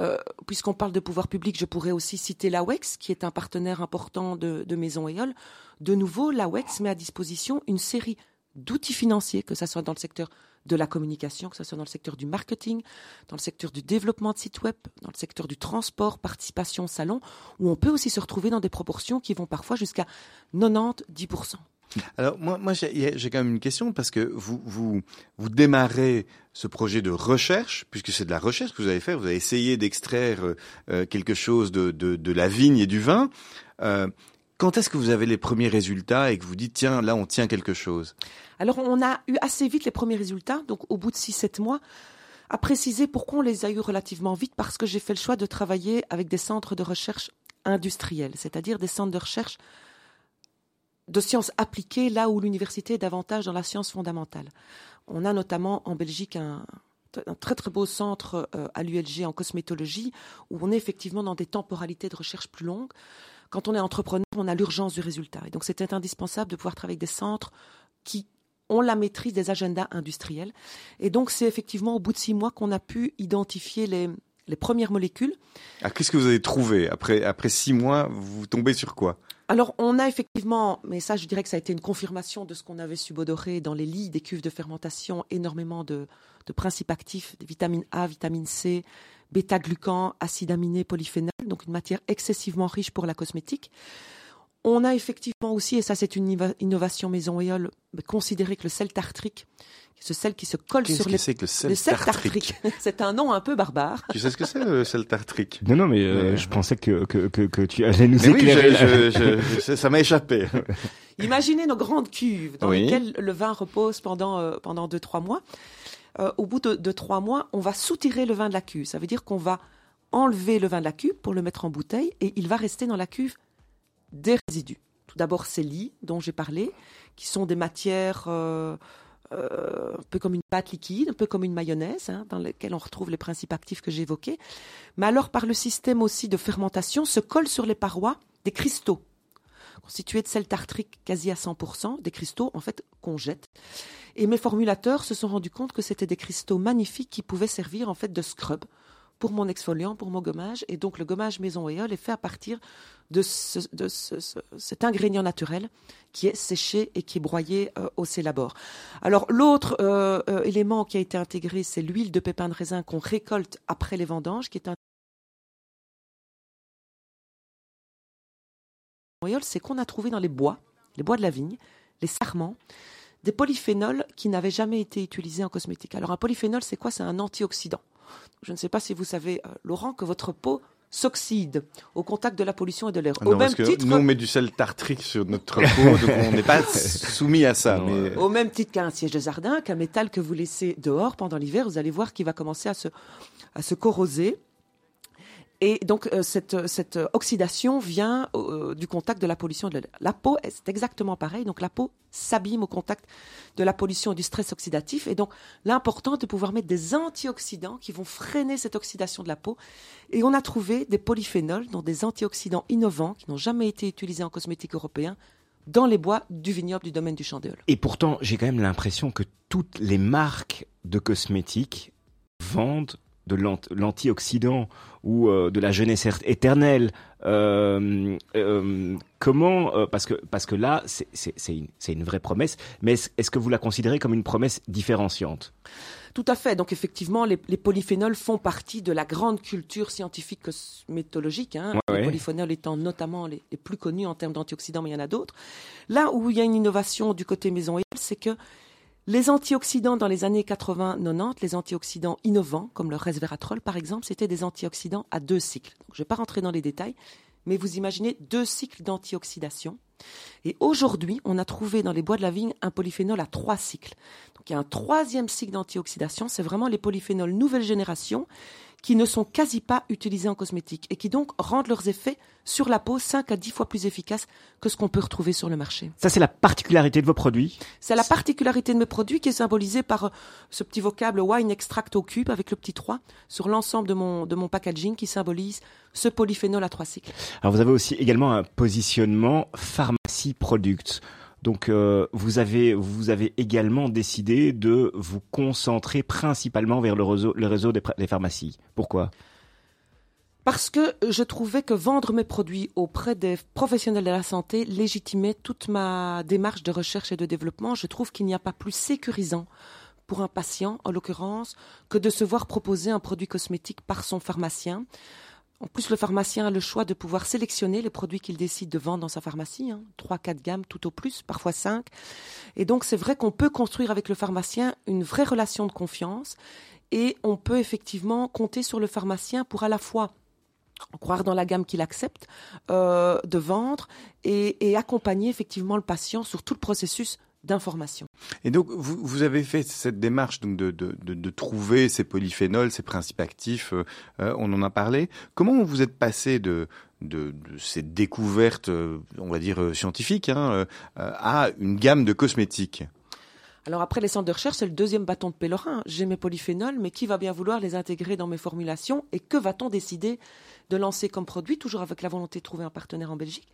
Euh, Puisqu'on parle de pouvoirs publics, je pourrais aussi citer l'AWEX, qui est un partenaire important de, de Maison Eole. De nouveau, l'AWEX met à disposition une série d'outils financiers, que ce soit dans le secteur de la communication, que ce soit dans le secteur du marketing, dans le secteur du développement de sites web, dans le secteur du transport, participation salon, où on peut aussi se retrouver dans des proportions qui vont parfois jusqu'à 90-10%. Alors moi, moi j'ai quand même une question parce que vous vous vous démarrez ce projet de recherche puisque c'est de la recherche que vous avez fait. Vous avez essayé d'extraire euh, euh, quelque chose de, de, de la vigne et du vin. Euh, quand est-ce que vous avez les premiers résultats et que vous dites tiens là on tient quelque chose? Alors on a eu assez vite les premiers résultats, donc au bout de 6-7 mois, à préciser pourquoi on les a eu relativement vite, parce que j'ai fait le choix de travailler avec des centres de recherche industriels, c'est-à-dire des centres de recherche de sciences appliquées, là où l'université est davantage dans la science fondamentale. On a notamment en Belgique un, très très beau centre euh, à l'ULG en cosmétologie, où on est effectivement dans des temporalités de recherche plus longues. Quand on est entrepreneur, on a l'urgence du résultat. Et donc c'était indispensable de pouvoir travailler avec des centres qui ont la maîtrise des agendas industriels. Et donc c'est effectivement au bout de six mois qu'on a pu identifier les, premières molécules. Ah, Qu'est-ce que vous avez trouvé? Après après six mois Vous tombez sur quoi? Alors, on a effectivement, mais ça, je dirais que ça a été une confirmation de ce qu'on avait subodoré dans les lits des cuves de fermentation, énormément de, de principes actifs, des vitamines A, vitamine C, bêta-glucan, acide aminé, polyphénol, donc une matière excessivement riche pour la cosmétique. On a effectivement aussi, et ça c'est une inno- innovation maison Éole, considéré que le sel tartrique, ce sel qui se colle sur que les... c'est que le sel, le sel tartrique tartrique. c'est un nom un peu barbare. Tu sais ce que c'est le sel tartrique? Non, non, mais euh, Ouais. je pensais que, que, que, que tu allais nous Mais éclairer. je- je- je- je- ça m'a échappé. Imaginez nos grandes cuves dans Oui. lesquelles le vin repose pendant euh, pendant deux trois mois. Euh, au bout de, de trois mois, on va soutirer le vin de la cuve. Ça veut dire qu'on va enlever le vin de la cuve pour le mettre en bouteille et il va rester dans la cuve des résidus. Tout d'abord ces lits dont j'ai parlé, qui sont des matières euh, euh, un peu comme une pâte liquide, un peu comme une mayonnaise, hein, dans lesquelles on retrouve les principes actifs que j'ai évoqués. Mais alors par le système aussi de fermentation, se collent sur les parois des cristaux constitués de sel tartrique quasi à 100%, des cristaux en fait qu'on jette. Et mes formulateurs se sont rendus compte que c'était des cristaux magnifiques qui pouvaient servir en fait de scrub pour mon exfoliant, pour mon gommage. Et donc le gommage maison Éole est fait à partir de, ce- de ce- ce- cet ingrédient naturel qui est séché et qui est broyé euh, au célabore. Alors l'autre euh, euh, élément qui a été intégré, c'est l'huile de pépins de raisin qu'on récolte après les vendanges, qui est un c'est qu'on a trouvé dans les bois, les bois de la vigne, les sarments, des polyphénols qui n'avaient jamais été utilisés en cosmétique. Alors un polyphénol, c'est quoi? C'est un antioxydant. Je ne sais pas si vous savez, euh, Laurent, que votre peau s'oxyde au contact de la pollution et de l'air. Au Ah Non, même parce que titre, nous on met du sel tartrique sur notre peau, donc on n'est pas soumis à ça. Non, mais... au même titre qu'un siège de jardin, qu'un métal que vous laissez dehors pendant l'hiver, vous allez voir qu'il va commencer à se, à se corroser. Et donc euh, cette, cette oxydation vient euh, du contact de la pollution de. La peau, c'est exactement pareil. Donc la peau s'abîme au contact de la pollution et du stress oxydatif. Et donc l'important est de pouvoir mettre des antioxydants qui vont freiner cette oxydation de la peau. Et on a trouvé des polyphénols, donc des antioxydants innovants qui n'ont jamais été utilisés en cosmétique européen, dans les bois du vignoble du domaine du Chandéol. Et pourtant, j'ai quand même l'impression que toutes les marques de cosmétiques vendent de l'ant- l'antioxydant ou euh, de la jeunesse er- éternelle. Euh, euh, comment parce que parce que là, c'est une, une vraie promesse. Mais est-ce que vous la considérez comme une promesse différenciante? Tout à fait. Donc effectivement, les, les polyphénols font partie de la grande culture scientifique cosmétologique. Hein, Ouais, les ouais. polyphénols étant notamment les, les plus connus en termes d'antioxydants, mais il y en a d'autres. Là où il y a une innovation du côté maison Éole, c'est que les antioxydants dans les années 80-90, les antioxydants innovants, comme le resveratrol par exemple, c'était des antioxydants à deux cycles. Donc, je ne vais pas rentrer dans les détails, mais vous imaginez deux cycles d'antioxydation. Et aujourd'hui, on a trouvé dans les bois de la vigne un polyphénol à trois cycles. Donc il y a un troisième cycle d'antioxydation, c'est vraiment les polyphénols nouvelle génération qui ne sont quasi pas utilisés en cosmétique et qui donc rendent leurs effets sur la peau 5 à 10 fois plus efficaces que ce qu'on peut retrouver sur le marché. Ça, c'est la particularité de vos produits. C'est la particularité de mes produits qui est symbolisée par euh, ce petit vocable wine extract au cube avec le petit 3 sur l'ensemble de mon, de mon packaging qui symbolise ce polyphénol à trois cycles. Alors, vous avez aussi également un positionnement pharmacie product. Donc, euh, vous avez vous avez également décidé de vous concentrer principalement vers le réseau le réseau des, pharmacies. Pourquoi? Parce que je trouvais que vendre mes produits auprès des professionnels de la santé légitimait toute ma démarche de recherche et de développement. Je trouve qu'il n'y a pas plus sécurisant pour un patient, en l'occurrence, que de se voir proposer un produit cosmétique par son pharmacien. En plus, le pharmacien a le choix de pouvoir sélectionner les produits qu'il décide de vendre dans sa pharmacie, hein, 3, 4 gammes tout au plus, parfois 5. Et donc, c'est vrai qu'on peut construire avec le pharmacien une vraie relation de confiance et on peut effectivement compter sur le pharmacien pour à la fois croire dans la gamme qu'il accepte euh, de vendre et accompagner effectivement le patient sur tout le processus d'information. Et donc, vous, vous, avez fait cette démarche donc de, de, de, de, trouver ces polyphénols, ces principes actifs, euh, euh, on en a parlé. Comment vous êtes passé de, de, ces découvertes, euh, on va dire, scientifiques, hein, à une gamme de cosmétiques? Alors après, les centres de recherche, c'est le deuxième bâton de pèlerin. J'ai mes polyphénols, mais qui va bien vouloir les intégrer dans mes formulations et que va-t-on décider? De lancer comme produit, toujours avec la volonté de trouver un partenaire en Belgique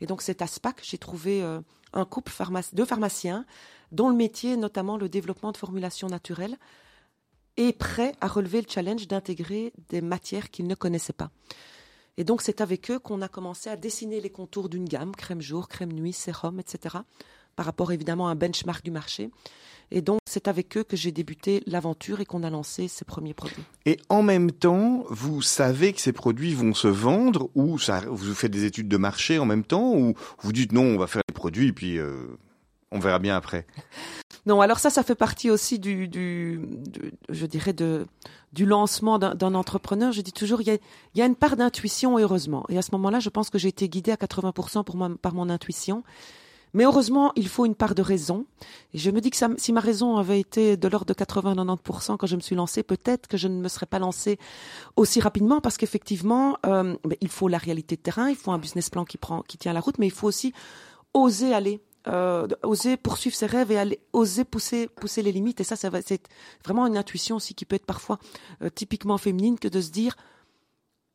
Et donc c'est ASPAC, j'ai trouvé euh, un couple de pharmaciens dont le métier est notamment le développement de formulations naturelles et prêt à relever le challenge d'intégrer des matières qu'ils ne connaissaient pas. Et donc c'est avec eux qu'on a commencé à dessiner les contours d'une gamme, crème jour, crème nuit, sérum, etc par rapport évidemment à un benchmark du marché. Et donc, c'est avec eux que j'ai débuté l'aventure et qu'on a lancé ces premiers produits. Et en même temps, vous savez que ces produits vont se vendre ou ça, vous faites des études de marché en même temps ou vous dites non, on va faire les produits et puis euh, on verra bien après? Non, alors ça, ça fait partie aussi du, du, je dirais, de, du lancement d'un entrepreneur. Je dis toujours, il y a, il y a une part d'intuition, heureusement. Et à ce moment-là, je pense que j'ai été guidée à 80% pour par mon intuition. Mais heureusement, il faut une part de raison. Et je me dis que si ma raison avait été de l'ordre de 80-90% quand je me suis lancée, peut-être que je ne me serais pas lancée aussi rapidement parce qu'effectivement, euh, il faut la réalité de terrain, il faut un business plan qui prend, qui tient la route, mais il faut aussi oser aller. Euh, oser poursuivre ses rêves et aller, oser pousser, pousser les limites. Et ça, ça c'est vraiment une intuition aussi qui peut être parfois euh, typiquement féminine que de se dire,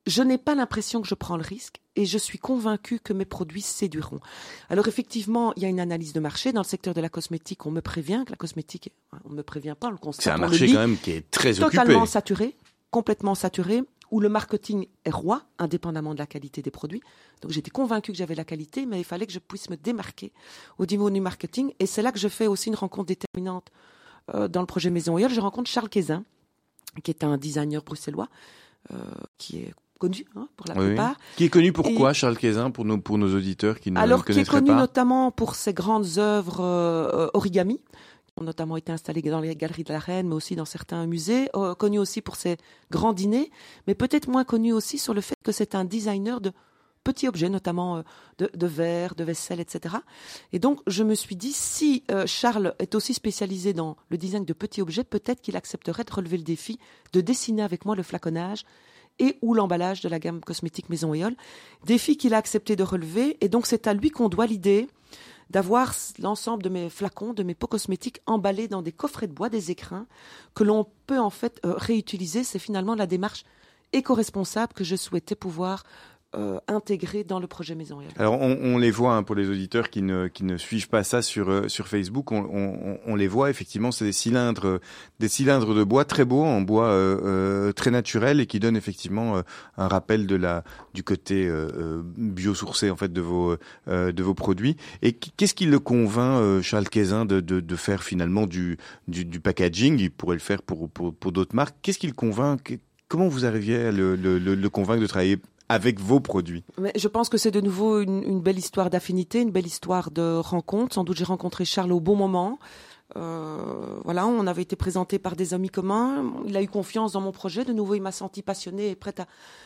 je n'ai pas l'impression que je prends le risque et je suis convaincue que mes produits séduiront. Alors effectivement, il y a une analyse de marché dans le secteur de la cosmétique. On me prévient que la cosmétique, on me prévient pas, on le constate. C'est un marché quand même qui est très totalement saturé, complètement saturé, où le marketing est roi, indépendamment de la qualité des produits. Donc j'étais convaincue que j'avais la qualité, mais il fallait que je puisse me démarquer au niveau du marketing. Et c'est là que je fais aussi une rencontre déterminante euh, dans le projet Maison Hier. Je rencontre Charles Quézin, qui est un designer bruxellois, euh, qui est connu hein, pour la plupart. Qui est connu pour quoi, Charles Quézin, pour nos, pour nos auditeurs qui ne Alors, connaisseraient pas Alors, qui est connu notamment pour ses grandes œuvres euh, origami, qui ont notamment été installées dans les galeries de la Reine, mais aussi dans certains musées. Euh, connu aussi pour ses grands dîners, mais peut-être moins connu aussi sur le fait que c'est un designer de petits objets, notamment euh, de, de verre, de vaisselle, etc. Et donc, je me suis dit, si Charles est aussi spécialisé dans le design de petits objets, peut-être qu'il accepterait de relever le défi de dessiner avec moi le flaconnage et ou l'emballage de la gamme cosmétique Maison Éole. Défi qu'il a accepté de relever et donc c'est à lui qu'on doit l'idée d'avoir l'ensemble de mes flacons, de mes pots cosmétiques emballés dans des coffrets de bois, des écrins, que l'on peut en fait euh, réutiliser. C'est finalement la démarche éco-responsable que je souhaitais pouvoir euh, intégrés dans le projet Maison Alors on, on les voit hein, pour les auditeurs qui ne qui ne suivent pas ça sur euh, sur Facebook, on, on, on, les voit effectivement, c'est des cylindres des cylindres de bois très beaux en bois euh, euh très naturel et qui donnent effectivement un rappel de la du côté biosourcé en fait de vos de vos produits. Et qu'est-ce qui le convainc Charles Quézin de, de, de faire finalement du, du, du packaging? Il pourrait le faire pour pour, pour d'autres marques. Qu'est-ce qui le convainc? Comment vous arriviez à le, le, le convaincre de travailler avec vos produits Mais Je pense que c'est de nouveau une, belle histoire d'affinité, une belle histoire de rencontre. Sans doute j'ai rencontré Charles au bon moment. Euh, voilà, on avait été présenté par des amis communs. Il a eu confiance dans mon projet. De nouveau, il m'a senti passionné et prête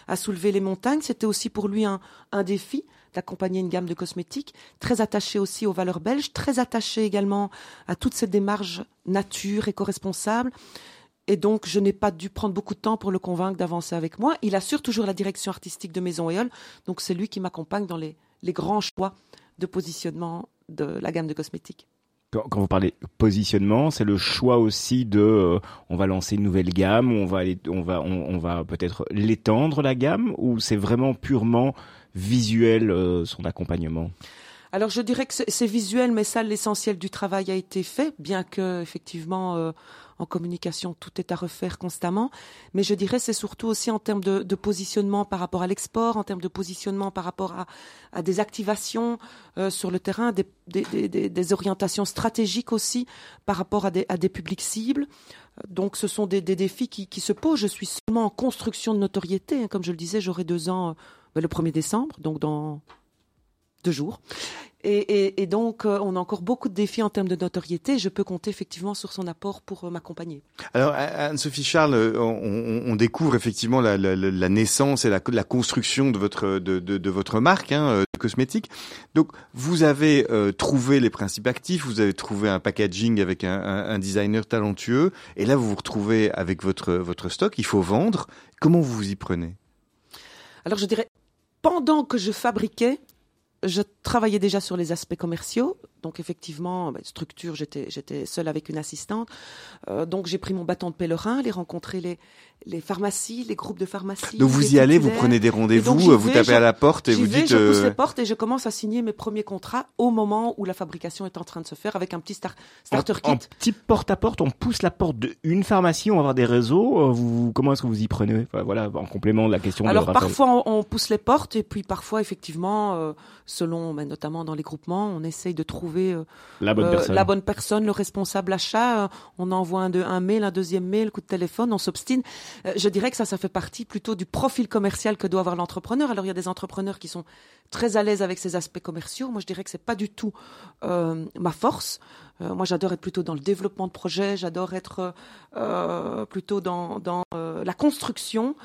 à, soulever les montagnes. C'était aussi pour lui un, un défi d'accompagner une gamme de cosmétiques, très attaché aussi aux valeurs belges, très attaché également à toute cette démarche nature, éco-responsable. Et donc, je n'ai pas dû prendre beaucoup de temps pour le convaincre d'avancer avec moi. Il assure toujours la direction artistique de Maison Éole. Donc, c'est lui qui m'accompagne dans les, les, grands choix de positionnement de la gamme de cosmétiques. Quand, quand vous parlez positionnement, c'est le choix aussi de, euh, on va lancer une nouvelle gamme, on va aller, on va, on, on va peut-être l'étendre la gamme, ou c'est vraiment purement visuel euh, son accompagnement? Alors je dirais que c'est visuel, mais ça l'essentiel du travail a été fait, bien que effectivement euh, en communication, tout est à refaire constamment. Mais je dirais c'est surtout aussi en termes de, positionnement par rapport à l'export, en termes de positionnement par rapport à, des activations euh, sur le terrain, des, orientations stratégiques aussi par rapport à des, publics cibles. Donc ce sont des, défis qui, qui, se posent. Je suis seulement en construction de notoriété. Hein. Comme je le disais, j'aurai deux ans euh, le 1er décembre, donc dans deux jours. Et, et, et, donc, euh, on a encore beaucoup de défis en termes de notoriété. Je peux compter effectivement sur son apport pour euh, m'accompagner. Alors, Anne-Sophie Charles, euh, on, on, découvre effectivement la, la, la, naissance et la, la construction de votre de, de, de votre marque hein, cosmétique. Donc, vous avez euh, trouvé les principes actifs, vous avez trouvé un packaging avec un, un, un, designer talentueux, et là, vous vous retrouvez avec votre votre stock. Il faut vendre. Comment vous vous y prenez? Alors, je dirais pendant que je fabriquais, je travaillais déjà sur les aspects commerciaux. Donc effectivement, ben, structure, j'étais j'étais seule avec une assistante. Euh, donc j'ai pris mon bâton de pèlerin, aller rencontrer les les pharmacies, les groupes de pharmacies. Donc vous y allez, vous prenez des rendez-vous, vous tapez à la porte et vous vais, dites. Je pousse euh, les portes et je commence à signer mes premiers contrats au moment où la fabrication est en train de se faire avec un petit starter kit. En petit porte à porte, on pousse la porte d'une pharmacie, on va avoir des réseaux. Euh, vous, comment est-ce que vous y prenez? Enfin, Voilà, en complément de la question. Alors de parfois on, on, pousse les portes et puis parfois effectivement, euh, selon, ben, notamment dans les groupements, on essaye de trouver euh, la, bonne personne. la bonne personne, le responsable achat. on envoie un, un mail, un deuxième mail, coup de téléphone, on s'obstine. je dirais que ça ça fait partie plutôt du profil commercial que doit avoir l'entrepreneur. Alors il y a des entrepreneurs qui sont très à l'aise avec ces aspects commerciaux. Moi je dirais que c'est pas du tout euh, ma force. Euh, moi j'adore être plutôt dans le développement de projets, j'adore être euh, plutôt dans, dans euh, la construction.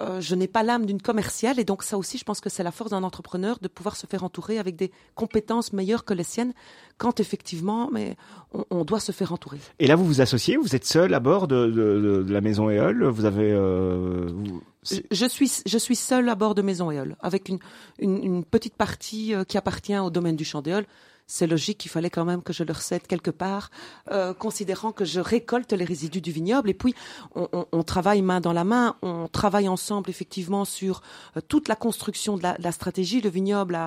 Euh, je n'ai pas l'âme d'une commerciale et donc ça aussi, je pense que c'est la force d'un entrepreneur de pouvoir se faire entourer avec des compétences meilleures que les siennes quand effectivement, mais on, on doit se faire entourer. Et là, vous vous associez, vous êtes seul à bord de, de, de la maison Éole. Vous avez. Euh, vous... Je, suis je suis seul à bord de Maison Éole avec une, une, une petite partie euh, qui appartient au domaine du champ d'Éole c'est logique qu'il fallait quand même que je le recette quelque part, euh, considérant que je récolte les résidus du vignoble. Et puis, on, travaille main dans la main, on travaille ensemble effectivement sur euh, toute la construction de la, stratégie. Le vignoble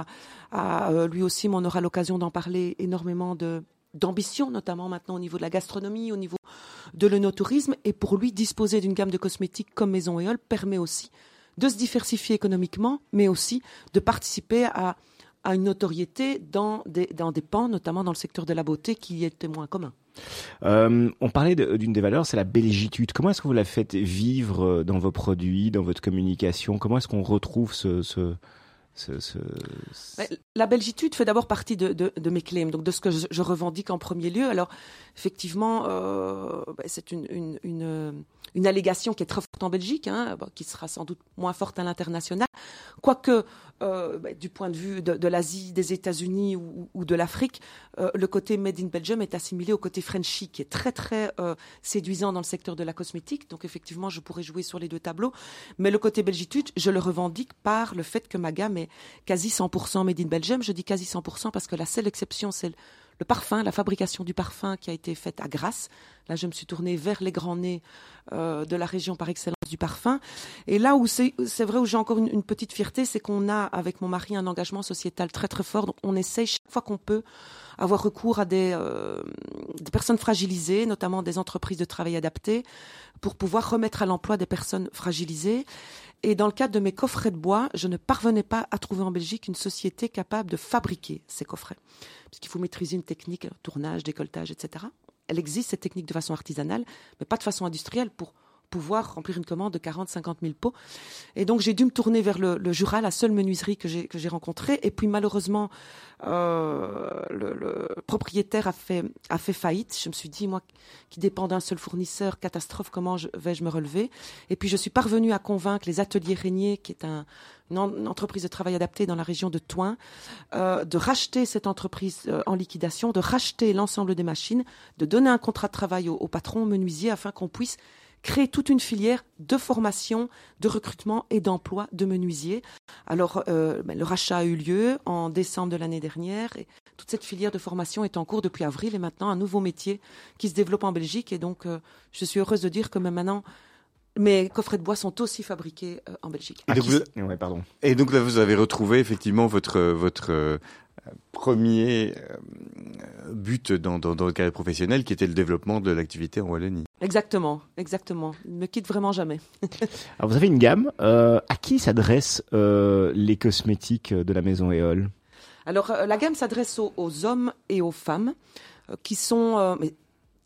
euh, lui aussi, mais on aura l'occasion d'en parler énormément d'ambition, notamment maintenant au niveau de la gastronomie, au niveau de l'œnotourisme. Et pour lui, disposer d'une gamme de cosmétiques comme Maison Éole permet aussi de se diversifier économiquement, mais aussi de participer à à une notoriété dans des, dans des pans, notamment dans le secteur de la beauté, qui est moins commun. Euh, on parlait d'une des valeurs, c'est la belgitude. Comment est-ce que vous la faites vivre dans vos produits, dans votre communication? Comment est-ce qu'on retrouve ce, ce, ce, ce... La belgitude fait d'abord partie de, de, de, mes claims, donc de ce que je, je, revendique en premier lieu. Alors, effectivement, euh, c'est une, une, une, une, allégation qui est très forte en Belgique, hein, qui sera sans doute moins forte à l'international. Quoique, euh, bah, du point de vue de, l'Asie, des États-Unis ou, ou, de l'Afrique, euh, le côté Made in Belgium est assimilé au côté Frenchy, qui est très très euh, séduisant dans le secteur de la cosmétique. Donc effectivement, je pourrais jouer sur les deux tableaux. Mais le côté belgitude, je le revendique par le fait que ma gamme est quasi 100% Made in Belgium. Je dis quasi 100% parce que la seule exception, c'est le parfum, la fabrication du parfum qui a été faite à Grasse. Là, je me suis tournée vers les grands nez euh, de la région par excellence du parfum. Et là où c'est vrai où j'ai encore une, petite fierté, c'est qu'on a avec mon mari un engagement sociétal très très fort. Donc on essaye chaque fois qu'on peut avoir recours à des, euh, personnes fragilisées, notamment des entreprises de travail adapté, pour pouvoir remettre à l'emploi des personnes fragilisées. Et dans le cadre de mes coffrets de bois, je ne parvenais pas à trouver en Belgique une société capable de fabriquer ces coffrets. Puisqu'il faut maîtriser une technique, tournage, décolletage, etc. Elle existe, cette technique, de façon artisanale, mais pas de façon industrielle pour pouvoir remplir une commande de 40, 50 000 pots. Et donc j'ai dû me tourner vers le, le Jura, la seule menuiserie que j'ai rencontrée. Et puis malheureusement, euh, le, le, propriétaire a fait a fait faillite. Je me suis dit moi qui dépend d'un seul fournisseur, catastrophe, comment je, vais-je me relever? Et puis je suis parvenue à convaincre les ateliers Régnier, qui est un, une, entreprise de travail adapté dans la région de Toin, euh, de racheter cette entreprise euh, en liquidation, de racheter l'ensemble des machines, de donner un contrat de travail au, au patron menuisier afin qu'on puisse créer toute une filière de formation, de recrutement et d'emploi de menuisiers. Alors, euh, ben, le rachat a eu lieu en décembre de l'année dernière et toute cette filière de formation est en cours depuis avril et maintenant un nouveau métier qui se développe en Belgique et donc euh, je suis heureuse de dire que même maintenant mes coffrets de bois sont aussi fabriqués euh, en Belgique. Et donc, vous... ouais, pardon. et donc là, vous avez retrouvé effectivement votre votre premier but dans, dans, dans le carrière professionnel, qui était le développement de l'activité en Wallonie. Exactement, exactement. Il ne me quitte vraiment jamais. Alors vous avez une gamme. Euh, à qui s'adressent euh, les cosmétiques de la maison Éole? Alors euh, la gamme s'adresse aux, aux, hommes et aux femmes euh, qui sont euh,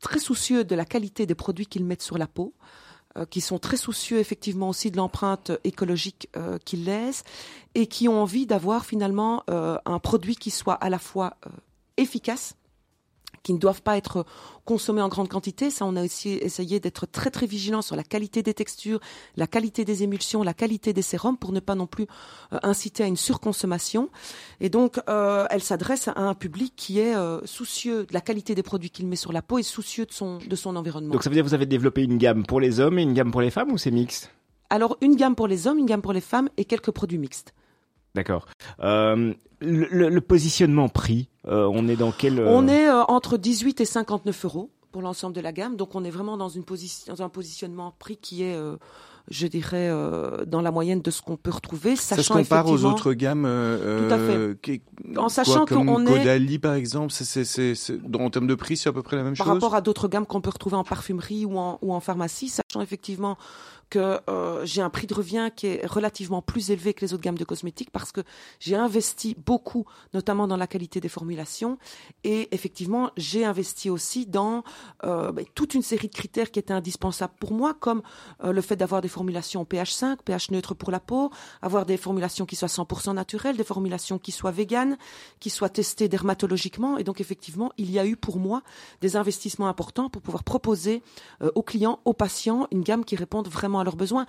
très soucieux de la qualité des produits qu'ils mettent sur la peau euh, qui sont très soucieux effectivement aussi de l'empreinte écologique euh, qu'ils laissent et qui ont envie d'avoir finalement euh, un produit qui soit à la fois efficace qui ne doivent pas être consommés en grande quantité. Ça, on a aussi essayé d'être très très vigilant sur la qualité des textures, la qualité des émulsions, la qualité des sérums pour ne pas non plus euh, inciter à une surconsommation. Et donc, euh, elle s'adresse à un public qui est euh, soucieux de la qualité des produits qu'il met sur la peau et soucieux de son de son environnement. Donc ça veut dire que vous avez développé une gamme pour les hommes et une gamme pour les femmes ou c'est mixte? Alors, une gamme pour les hommes, une gamme pour les femmes et quelques produits mixtes. D'accord. Euh, le, le, positionnement prix, euh, on est dans quel euh... On est euh, entre 18 et 59 euros pour l'ensemble de la gamme. Donc on est vraiment dans, une position, dans un positionnement prix qui est, euh, je dirais, euh, dans la moyenne de ce qu'on peut retrouver. Ça se compare aux autres gammes Tout à fait. Qui, en sachant qu'on est... Caudalie par exemple, c'est, c'est, c'est, en termes de prix, c'est à peu près la même par chose Par rapport à d'autres gammes qu'on peut retrouver en parfumerie ou en, ou en pharmacie, sachant effectivement que euh, j'ai un prix de revient qui est relativement plus élevé que les autres gammes de cosmétiques parce que j'ai investi beaucoup, notamment dans la qualité des formulations, et effectivement j'ai investi aussi dans euh, bah, toute une série de critères qui étaient indispensables pour moi, comme euh, le fait d'avoir des formulations pH 5, pH neutre pour la peau, avoir des formulations qui soient 100% naturelles, des formulations qui soient véganes, qui soient testées dermatologiquement, et donc effectivement il y a eu pour moi des investissements importants pour pouvoir proposer aux clients, aux patients, une gamme qui réponde vraiment à leurs besoins.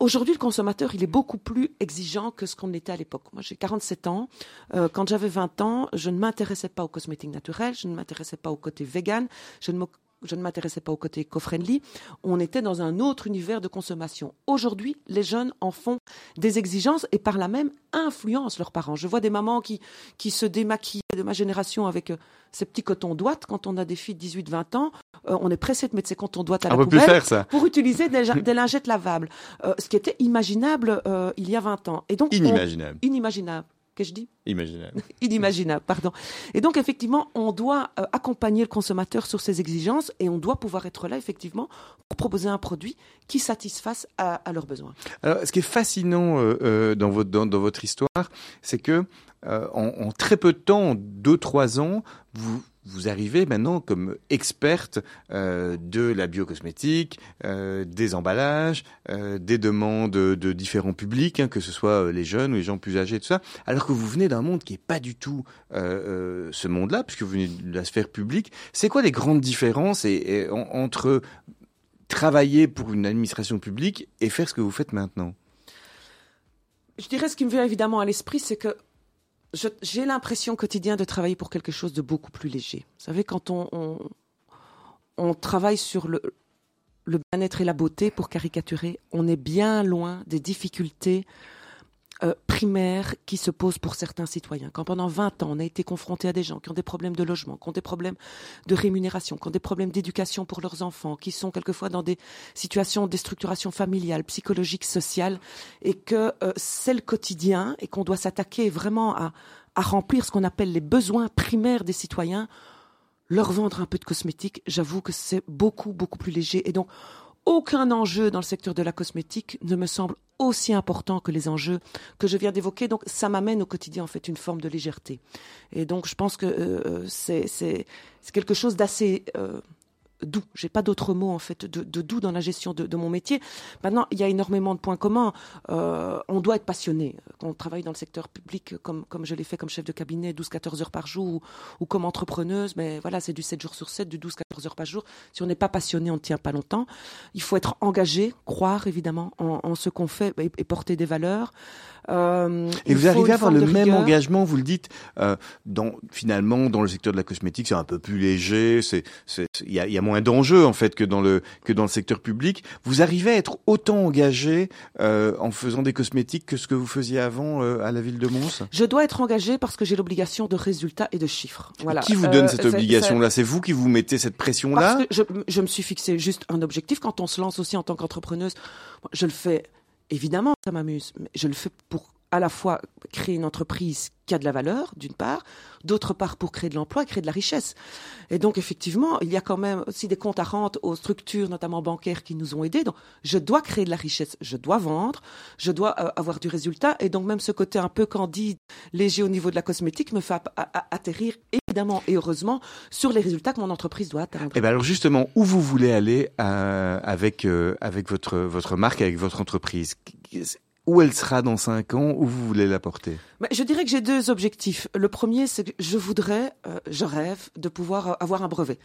Aujourd'hui, le consommateur, il est beaucoup plus exigeant que ce qu'on était à l'époque. Moi, j'ai 47 ans. Euh, quand j'avais 20 ans, je ne m'intéressais pas aux cosmétiques naturels, je ne m'intéressais pas au côté vegan, je ne je ne m'intéressais pas au côté eco-friendly. On était dans un autre univers de consommation. Aujourd'hui, les jeunes en font des exigences et par là même influencent leurs parents. Je vois des mamans qui, qui se démaquillent de ma génération avec euh, ces petits cotons douattes. Quand on a des filles de 18-20 ans, euh, on est pressé de mettre ces cotons douattes à la on poubelle peut plus faire ça. pour utiliser des, des lingettes lavables. Euh, ce qui était imaginable il y a 20 ans. Et donc, inimaginable. On, inimaginable. Qu'est-ce que je dis Imaginable. Inimaginable, pardon. Et donc, effectivement, on doit accompagner le consommateur sur ses exigences et on doit pouvoir être là, effectivement, pour proposer un produit qui satisfasse à, à leurs besoins. Alors, ce qui est fascinant euh, dans, votre, dans, dans, votre histoire, c'est que euh, en, très peu de temps, deux, trois ans, vous, vous arrivez maintenant comme experte euh, de la biocosmétique, euh, des emballages, euh, des demandes de différents publics, hein, que ce soit les jeunes ou les gens plus âgés, tout ça, alors que vous venez d'un monde qui n'est pas du tout ce monde-là, puisque vous venez de la sphère publique. C'est quoi les grandes différences entre travailler pour une administration publique et faire ce que vous faites maintenant? Je dirais ce qui me vient évidemment à l'esprit, c'est que j'ai l'impression quotidien de travailler pour quelque chose de beaucoup plus léger. Vous savez, quand on, on, on travaille sur le, le bien-être et la beauté, pour caricaturer, on est bien loin des difficultés euh, primaires qui se posent pour certains citoyens. Quand pendant 20 ans, on a été confronté à des gens qui ont des problèmes de logement, qui ont des problèmes de rémunération, qui ont des problèmes d'éducation pour leurs enfants, qui sont quelquefois dans des situations de déstructuration familiale, psychologique, sociale, et que euh, c'est le quotidien et qu'on doit s'attaquer vraiment à, à remplir ce qu'on appelle les besoins primaires des citoyens, leur vendre un peu de cosmétique, j'avoue que c'est beaucoup, beaucoup plus léger. Et donc, aucun enjeu dans le secteur de la cosmétique ne me semble aussi important que les enjeux que je viens d'évoquer. Donc, ça m'amène au quotidien, en fait, une forme de légèreté. Et donc, je pense que euh, c'est quelque chose d'assez euh, doux. J'ai pas d'autre mot en fait de, doux dans la gestion de, de, mon métier. Maintenant, il y a énormément de points communs. Euh, on doit être passionné. Quand on travaille dans le secteur public, comme comme je l'ai fait comme chef de cabinet, 12-14 heures par jour, ou, ou comme entrepreneuse, mais voilà, c'est du 7 jours sur 7, du 12-14 heures par jour. Si on n'est pas passionné, on ne tient pas longtemps. Il faut être engagé, croire évidemment en, en ce qu'on fait et, et, porter des valeurs. Euh, et vous arrivez à avoir le même engagement, vous le dites, euh, dans, finalement, dans le secteur de la cosmétique, c'est un peu plus léger, c'est, il y a, y a moins d'enjeux en fait que dans le que dans le secteur public. Vous arrivez à être autant engagé euh, en faisant des cosmétiques que ce que vous faisiez avant à la ville de Mons? Je dois être engagé parce que j'ai l'obligation de résultats et de chiffres. Voilà. Qui vous donne cette obligation-là? C'est vous qui vous mettez cette je, je me suis fixé juste un objectif quand on se lance aussi en tant qu'entrepreneuse. Je le fais Évidemment, ça m'amuse, mais je le fais pour à la fois créer une entreprise qui a de la valeur, d'une part, d'autre part pour créer de l'emploi, créer de la richesse. Et donc effectivement, il y a quand même aussi des comptes à rente aux structures, notamment bancaires, qui nous ont aidés. Donc je dois créer de la richesse, je dois vendre, je dois euh, avoir du résultat. Et donc même ce côté un peu candide, léger au niveau de la cosmétique me fait atterrir évidemment et heureusement sur les résultats que mon entreprise doit atteindre. Et eh ben alors justement, où vous voulez aller euh, avec euh, avec votre votre marque, avec votre entreprise? Où elle sera dans cinq ans, où vous voulez la porter? Je dirais que j'ai deux objectifs. Le premier, c'est que je voudrais, euh, je rêve de pouvoir euh, avoir un brevet.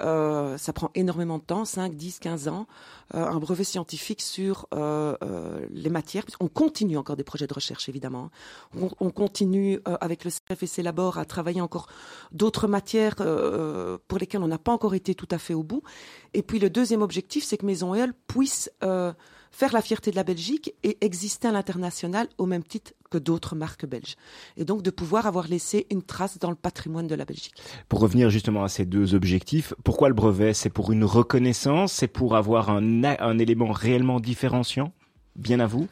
Euh, ça prend énormément de temps, 5, 10, 15 ans, euh, un brevet scientifique sur euh, les matières. On continue encore des projets de recherche, évidemment. On, on continue avec le CFC Labor à travailler encore d'autres matières pour lesquelles on n'a pas encore été tout à fait au bout. Et puis le deuxième objectif, c'est que Maison Elle puisse faire la fierté de la Belgique et exister à l'international au même titre que d'autres marques belges. Et donc de pouvoir avoir laissé une trace dans le patrimoine de la Belgique. Pour revenir justement à ces deux objectifs, pourquoi le brevet? C'est pour une reconnaissance? C'est pour avoir un, un élément réellement différenciant? Bien à vous?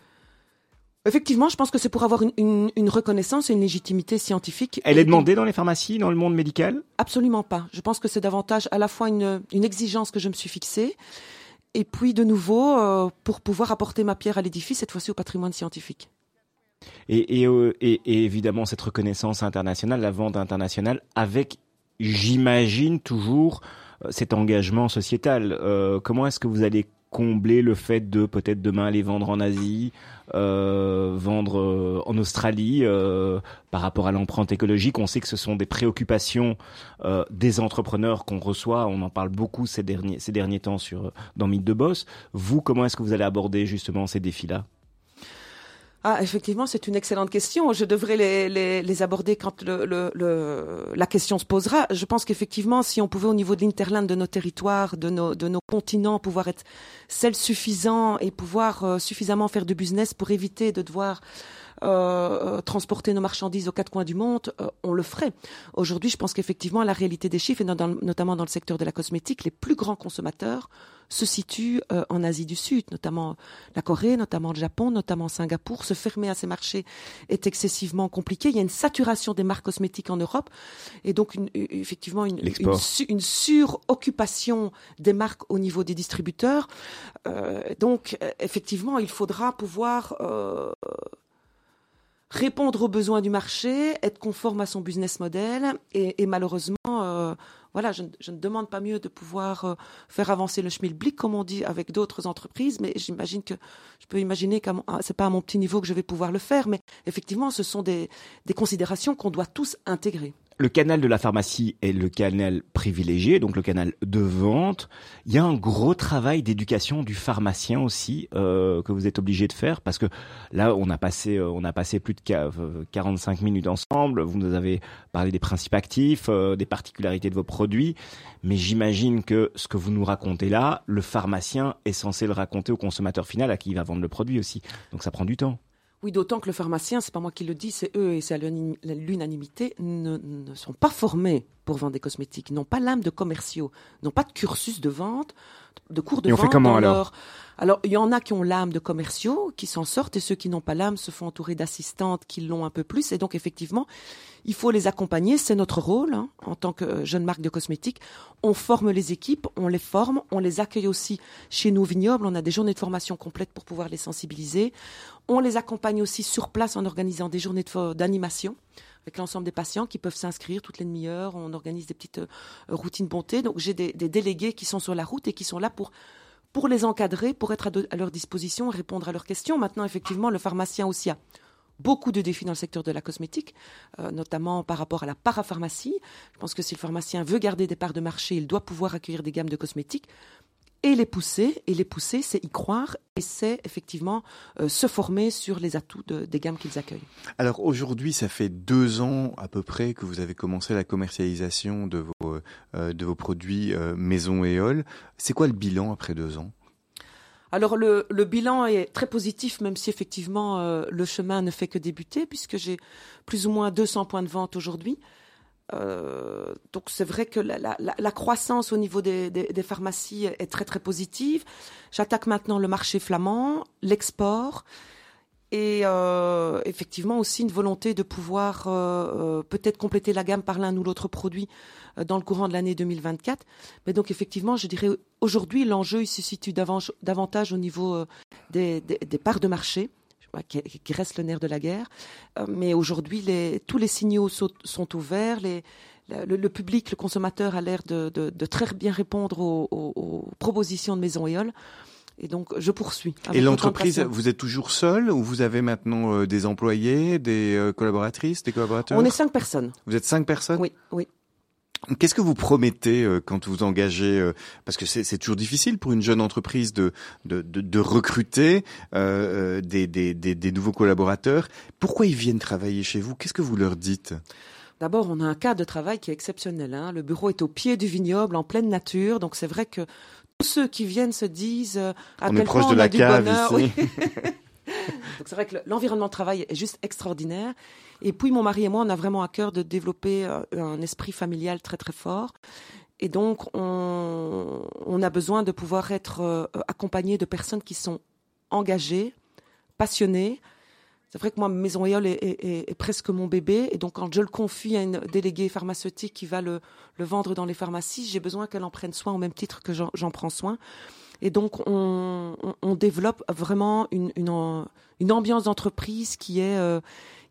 Effectivement, je pense que c'est pour avoir une, une, une, reconnaissance et une légitimité scientifique. Elle est demandée dans les pharmacies, dans le monde médical? Absolument pas. Je pense que c'est davantage à la fois une, une exigence que je me suis fixée et puis de nouveau euh, pour pouvoir apporter ma pierre à l'édifice, cette fois-ci au patrimoine scientifique. Et, euh, évidemment cette reconnaissance internationale, la vente internationale, avec, j'imagine, toujours euh, cet engagement sociétal. Comment est-ce que vous allez combler le fait de peut-être demain aller vendre en Asie, euh, vendre euh, en Australie euh, par rapport à l'empreinte écologique. On sait que ce sont des préoccupations euh, des entrepreneurs qu'on reçoit. On en parle beaucoup ces derniers, ces derniers temps sur, dans Mythe de Boss. Vous, comment est-ce que vous allez aborder justement ces défis-là? Ah, effectivement, c'est une excellente question. Je devrais les, les, aborder quand le, le, la question se posera. Je pense qu'effectivement, si on pouvait au niveau de l'interland de nos territoires, de nos, de nos continents, pouvoir être self-suffisant et pouvoir euh, suffisamment faire de business pour éviter de devoir euh, transporter nos marchandises aux quatre coins du monde, euh, on le ferait. Aujourd'hui, je pense qu'effectivement, la réalité des chiffres, et dans, notamment dans le secteur de la cosmétique, les plus grands consommateurs se situent euh, en Asie du Sud, notamment la Corée, notamment le Japon, notamment Singapour. Se fermer à ces marchés est excessivement compliqué. Il y a une saturation des marques cosmétiques en Europe et donc une, effectivement une, une, une, suroccupation des marques au niveau des distributeurs. Euh, donc effectivement, il faudra pouvoir euh, répondre aux besoins du marché, être conforme à son business model. Et, malheureusement, euh, voilà, je, ne demande pas mieux de pouvoir euh, faire avancer le schmilblick comme on dit avec d'autres entreprises, mais j'imagine que je peux imaginer que c'est pas à mon petit niveau que je vais pouvoir le faire, mais effectivement, ce sont des considérations qu'on doit tous intégrer le canal de la pharmacie est le canal privilégié, donc le canal de vente. Il y a un gros travail d'éducation du pharmacien aussi euh, que vous êtes obligé de faire parce que là on a passé euh, on a passé plus de 45 minutes ensemble. Vous nous avez parlé des principes actifs, euh, des particularités de vos produits, mais j'imagine que ce que vous nous racontez là, le pharmacien est censé le raconter au consommateur final à qui il va vendre le produit aussi. Donc ça prend du temps. Oui, d'autant que le pharmacien, c'est pas moi qui le dis, c'est eux et c'est à l'unanimité, ne, ne, sont pas formés pour vendre des cosmétiques, n'ont pas l'âme de commerciaux, n'ont pas de cursus de vente, de cours de et vente. On fait comment alors alors, il y en a qui ont l'âme de commerciaux, qui s'en sortent, et ceux qui n'ont pas l'âme se font entourer d'assistantes qui l'ont un peu plus. Et donc, effectivement, il faut les accompagner. C'est notre rôle hein, en tant que jeune marque de cosmétiques. On forme les équipes, on les forme, on les accueille aussi chez nous vignobles. On a des journées de formation complètes pour pouvoir les sensibiliser. On les accompagne aussi sur place en organisant des journées d'animation avec l'ensemble des patients qui peuvent s'inscrire toutes les demi-heures. On organise des petites euh, routines bonté. Donc j'ai des, délégués qui sont sur la route et qui sont là pour les encadrer, pour être à, leur disposition, répondre à leurs questions. Maintenant, effectivement, le pharmacien aussi a beaucoup de défis dans le secteur de la cosmétique, euh, notamment par rapport à la parapharmacie. Je pense que si le pharmacien veut garder des parts de marché, il doit pouvoir accueillir des gammes de cosmétiques et les pousser. Et les pousser, c'est y croire et c'est effectivement euh, se former sur les atouts de, des gammes qu'ils accueillent. Alors aujourd'hui, ça fait deux ans à peu près que vous avez commencé la commercialisation de vos, euh, produits Maison et. C'est quoi le bilan après deux ans? Alors le, bilan est très positif, même si effectivement euh, le chemin ne fait que débuter, puisque j'ai plus ou moins 200 points de vente aujourd'hui. Euh, donc c'est vrai que la, croissance au niveau des, des, des, pharmacies est très très positive. J'attaque maintenant le marché flamand, l'export. Et euh, effectivement aussi une volonté de pouvoir euh, euh, peut-être compléter la gamme par l'un ou l'autre produit euh, dans le courant de l'année 2024. Mais donc effectivement, je dirais aujourd'hui l'enjeu il se situe davantage, au niveau des, des, des parts de marché qui, qui reste le nerf de la guerre. Mais aujourd'hui, les, tous les signaux sont, ouverts. Les, le, public, le consommateur a l'air de, très bien répondre aux propositions de Maison Éole. Et donc, je poursuis. Et l'entreprise, vous êtes toujours seul ou vous avez maintenant euh, des employés, des euh, collaboratrices, des collaborateurs? On est cinq personnes. Vous êtes cinq personnes? Oui, oui. Qu'est-ce que vous promettez euh, quand vous engagez Parce que c'est toujours difficile pour une jeune entreprise de de, de, de recruter des, des, des, des nouveaux collaborateurs. Pourquoi ils viennent travailler chez vous? Qu'est-ce que vous leur dites? D'abord, on a un cadre de travail qui est exceptionnel. Hein. Le bureau est au pied du vignoble, en pleine nature, donc c'est vrai que ceux qui viennent se disent euh, à on quel est proche point de on la a du cave bonheur. ici. Oui. donc c'est vrai que le- l'environnement de travail est juste extraordinaire. Et puis mon mari et moi, on a vraiment à cœur de développer euh, un esprit familial très très fort. Et donc on, on a besoin de pouvoir être euh, accompagné de personnes qui sont engagées, passionnées. C'est vrai que moi, Maison Éole est, est- est- presque mon bébé, et donc quand je le confie à une déléguée pharmaceutique qui va le, le vendre dans les pharmacies, j'ai besoin qu'elle en prenne soin au même titre que j'en prends soin. Et donc on, on, on développe vraiment une, une, une ambiance d'entreprise qui est euh,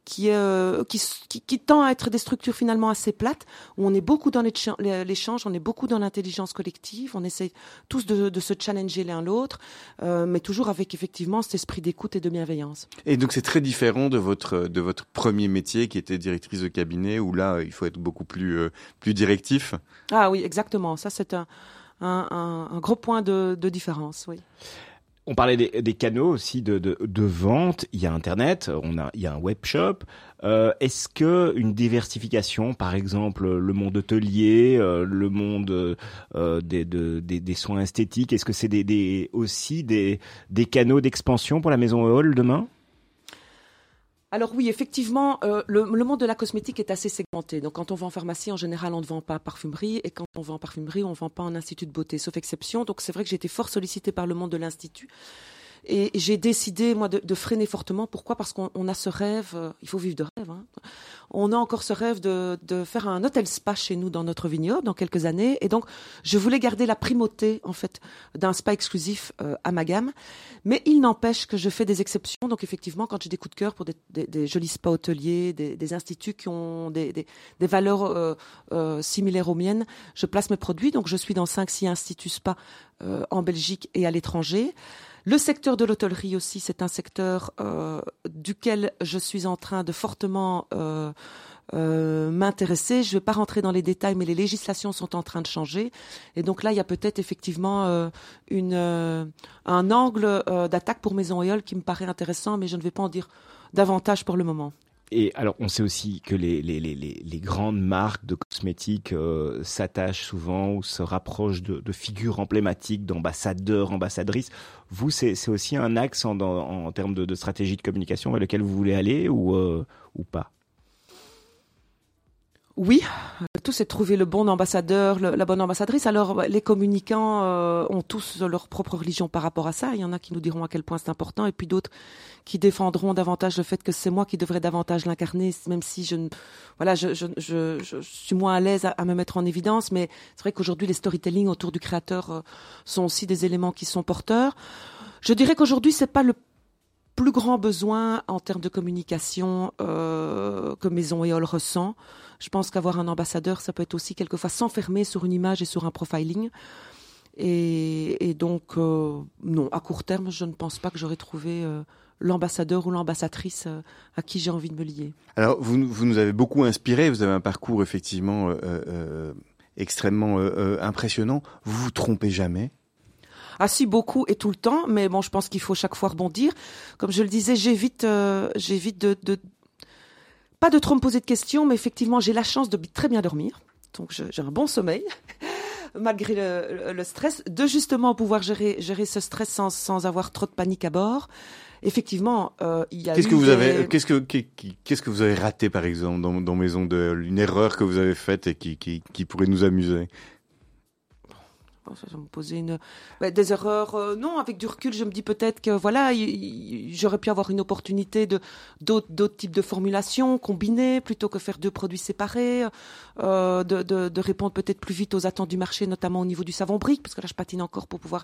qui, euh, qui, s- qui, qui tend à être des structures finalement assez plates, où on est beaucoup dans l'écha- l'échange, on est beaucoup dans l'intelligence collective, on essaie tous de, de se challenger l'un l'autre, euh, mais toujours avec effectivement cet esprit d'écoute et de bienveillance. Et donc c'est très différent de votre de votre premier métier qui était directrice de cabinet où là il faut être beaucoup plus euh, plus directif? Ah oui, exactement. Ça, c'est un, un, un, un gros point de, de différence. Oui. On parlait des, des canaux aussi de, de, de vente. Il y a Internet, on a, il y a un web shop. Euh, Est-ce que une diversification, par exemple le monde hôtelier, euh, le monde euh, des, de- des, des soins esthétiques, est-ce que c'est des, des, aussi des, des canaux d'expansion pour la maison Hall demain? Alors oui, effectivement, euh, le, le monde de la cosmétique est assez segmenté. Donc quand on va en pharmacie, en général, on ne vend pas parfumerie. Et quand on va en parfumerie, on ne vend pas en institut de beauté, sauf exception. Donc c'est vrai que j'ai été fort sollicitée par le monde de l'institut. Et j'ai décidé, moi, de, de freiner fortement. Pourquoi? Parce qu'on on a ce rêve, euh, il faut vivre de rêve. Hein. On a encore ce rêve de, de faire un hôtel spa chez nous dans notre vignoble dans quelques années. Et donc, je voulais garder la primauté, en fait, d'un spa exclusif euh, à ma gamme. Mais il n'empêche que je fais des exceptions. Donc, effectivement, quand j'ai des coups de cœur pour des, des, des jolis spas hôteliers, des, des instituts qui ont des, des, des valeurs euh, euh, similaires aux miennes, je place mes produits. Donc, je suis dans 5-6 instituts spa euh, en Belgique et à l'étranger. Le secteur de l'hôtellerie aussi, c'est un secteur euh, duquel je suis en train de fortement euh, euh, m'intéresser. Je ne vais pas rentrer dans les détails, mais les législations sont en train de changer. Et donc là, il y a peut-être effectivement un angle d'attaque pour Maison Éole qui me paraît intéressant, mais je ne vais pas en dire davantage pour le moment. Et alors, on sait aussi que les, les, les, les grandes marques de cosmétiques euh, s'attachent souvent ou se rapprochent de, de figures emblématiques, d'ambassadeurs, ambassadrices. Vous, c'est aussi un axe en, dans- en termes de, de stratégie de communication vers lequel vous voulez aller ou, euh, ou pas? Oui, tout c'est trouver le bon ambassadeur, la bonne ambassadrice. Alors, les communicants euh, ont tous leur propre religion par rapport à ça. Il y en a qui nous diront à quel point c'est important, et puis d'autres qui défendront davantage le fait que c'est moi qui devrais davantage l'incarner, même si je, voilà, je, suis moins à l'aise à, me mettre en évidence. Mais c'est vrai qu'aujourd'hui, les storytelling autour du créateur euh, sont aussi des éléments qui sont porteurs. Je dirais qu'aujourd'hui, c'est pas le plus grand besoin en termes de communication euh, que Maison Éole ressent. Je pense qu'avoir un ambassadeur, ça peut être aussi quelquefois s'enfermer sur une image et sur un profiling. Et, et donc, euh, non, à court terme, je ne pense pas que j'aurais trouvé euh, l'ambassadeur ou l'ambassadrice euh, à qui j'ai envie de me lier. Alors vous vous nous avez beaucoup inspiré. Vous avez un parcours effectivement euh, extrêmement impressionnant. Vous vous trompez jamais? Ah si, beaucoup et tout le temps, mais bon, je pense qu'il faut chaque fois rebondir. Comme je le disais, j'évite, euh, j'évite de, de, pas de trop me poser de questions, mais effectivement, j'ai la chance de très bien dormir, donc j'ai un bon sommeil. malgré le, stress, de justement pouvoir gérer, gérer ce stress sans, sans avoir trop de panique à bord. Effectivement, euh, il y a Qu'est-ce que vous des- avez qu'est-ce que qu'est- qu'est-ce que vous avez raté par exemple dans, dans Maison de une erreur que vous avez faite et qui, qui qui pourrait nous amuser? Ça, me posait une bah, des erreurs. euh, non, avec du recul, je me dis peut-être que voilà, il- il- j'aurais pu avoir une opportunité de d'autres types de formulations combinées plutôt que faire deux produits séparés, euh, de, de, répondre peut-être plus vite aux attentes du marché, notamment au niveau du savon brique, parce que là, je patine encore pour pouvoir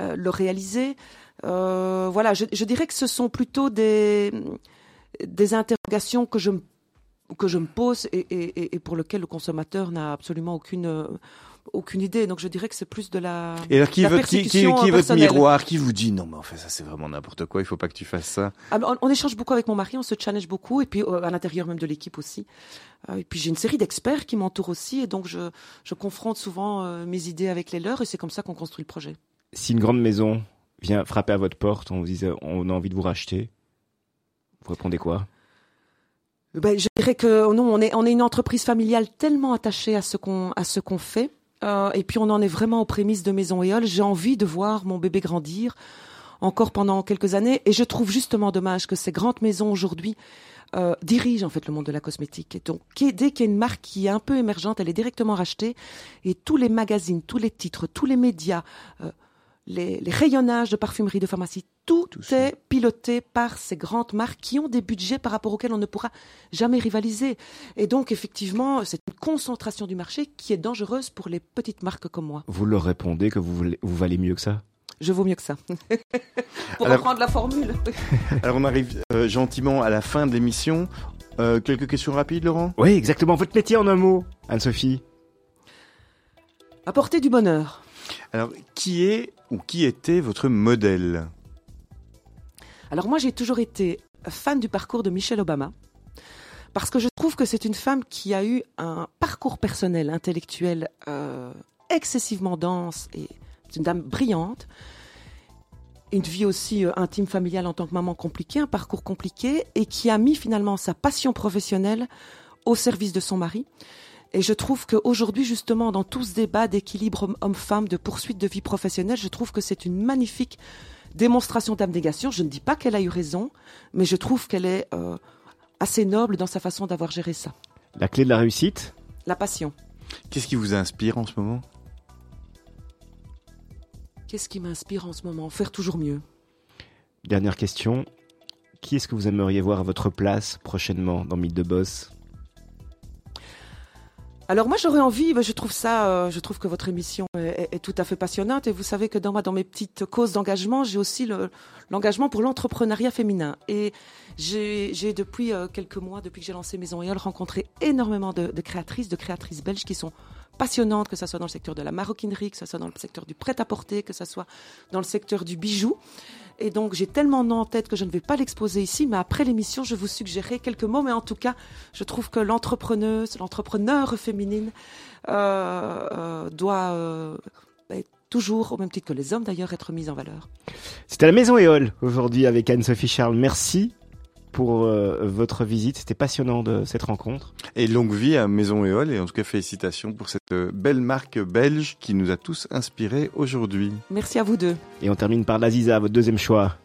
euh, le réaliser. Voilà, je, je dirais que ce sont plutôt des des interrogations que je me que je me pose et, et, et- pour lesquelles le consommateur n'a absolument aucune aucune idée. Donc je dirais que c'est plus de la Et alors, qui est votre, qui, qui- qui est votre personnelle. miroir Qui vous dit non, mais en fait, ça c'est vraiment n'importe quoi. Il faut pas que tu fasses ça. Ah, on, on échange beaucoup avec mon mari, on se challenge beaucoup, et puis euh, à l'intérieur même de l'équipe aussi. Euh, et puis j'ai une série d'experts qui m'entourent aussi, et donc je, je confronte souvent euh, mes idées avec les leurs, et c'est comme ça qu'on construit le projet. Si une grande maison vient frapper à votre porte, on vous dit on a envie de vous racheter, vous répondez quoi? Ben, je dirais que non, on est, on est une entreprise familiale tellement attachée à ce qu'on à ce qu'on fait, euh, et puis on en est vraiment aux prémices de Maison Éole. J'ai envie de voir mon bébé grandir encore pendant quelques années, et je trouve justement dommage que ces grandes maisons aujourd'hui euh, dirigent en fait le monde de la cosmétique. Et donc, dès qu'il y a une marque qui est un peu émergente, elle est directement rachetée, et tous les magazines, tous les titres, tous les médias. euh, les, les rayonnages de parfumerie, de pharmacie, tout, Tout ça. est piloté par ces grandes marques qui ont des budgets par rapport auxquels on ne pourra jamais rivaliser. Et donc, effectivement, c'est une concentration du marché qui est dangereuse pour les petites marques comme moi. Vous leur répondez que vous, voulez- vous valez mieux que ça? Je vaux mieux que ça. pour Alors- reprendre la formule. Alors, on arrive euh, gentiment à la fin de l'émission. Euh, quelques questions rapides, Laurent? Oui, exactement. Votre métier en un mot, Anne-Sophie? Apporter du bonheur. Alors, qui est ou qui était votre modèle? Alors moi, j'ai toujours été fan du parcours de Michelle Obama. Parce que je trouve que c'est une femme qui a eu un parcours personnel, intellectuel euh, excessivement dense et c'est une dame brillante. Une vie aussi euh, intime, familiale en tant que maman compliquée, un parcours compliqué et qui a mis finalement sa passion professionnelle au service de son mari. Et je trouve qu'aujourd'hui, justement, dans tout ce débat d'équilibre homme- homme-femme, de poursuite de vie professionnelle, je trouve que c'est une magnifique démonstration d'abnégation. Je ne dis pas qu'elle a eu raison, mais je trouve qu'elle est euh, assez noble dans sa façon d'avoir géré ça. La clé de la réussite? La passion. Qu'est-ce qui vous inspire en ce moment? Qu'est-ce qui m'inspire en ce moment? Faire toujours mieux. Dernière question. Qui est-ce que vous aimeriez voir à votre place prochainement dans Mythe de Boss? Alors moi j'aurais envie, ben, je trouve ça, euh, je trouve que votre émission est, est- tout à fait passionnante et vous savez que dans dans mes petites causes d'engagement, j'ai aussi le- l'engagement pour l'entrepreneuriat féminin et j'ai j'ai depuis euh, quelques mois, depuis que j'ai lancé Maison Éole, rencontré énormément de, de créatrices, de créatrices belges qui sont passionnantes, que ce soit dans le secteur de la maroquinerie, que ce soit dans le secteur du prêt-à-porter, que ce soit dans le secteur du bijou. Et donc j'ai tellement de noms en tête que je ne vais pas l'exposer ici, mais après l'émission, je vous suggérerai quelques mots. Mais en tout cas, je trouve que l'entrepreneuse, l'entrepreneur féminine euh, euh, doit euh, être toujours, au même titre que les hommes d'ailleurs, être mise en valeur. C'était la Maison Éole aujourd'hui avec Anne-Sophie Charles. Merci pour euh, votre visite. C'était passionnant de cette rencontre. Et longue vie à Maison Éole. Et en tout cas, félicitations pour cette euh, belle marque belge qui nous a tous inspirés aujourd'hui. Merci à vous deux. Et on termine par l'Aziza, votre deuxième choix.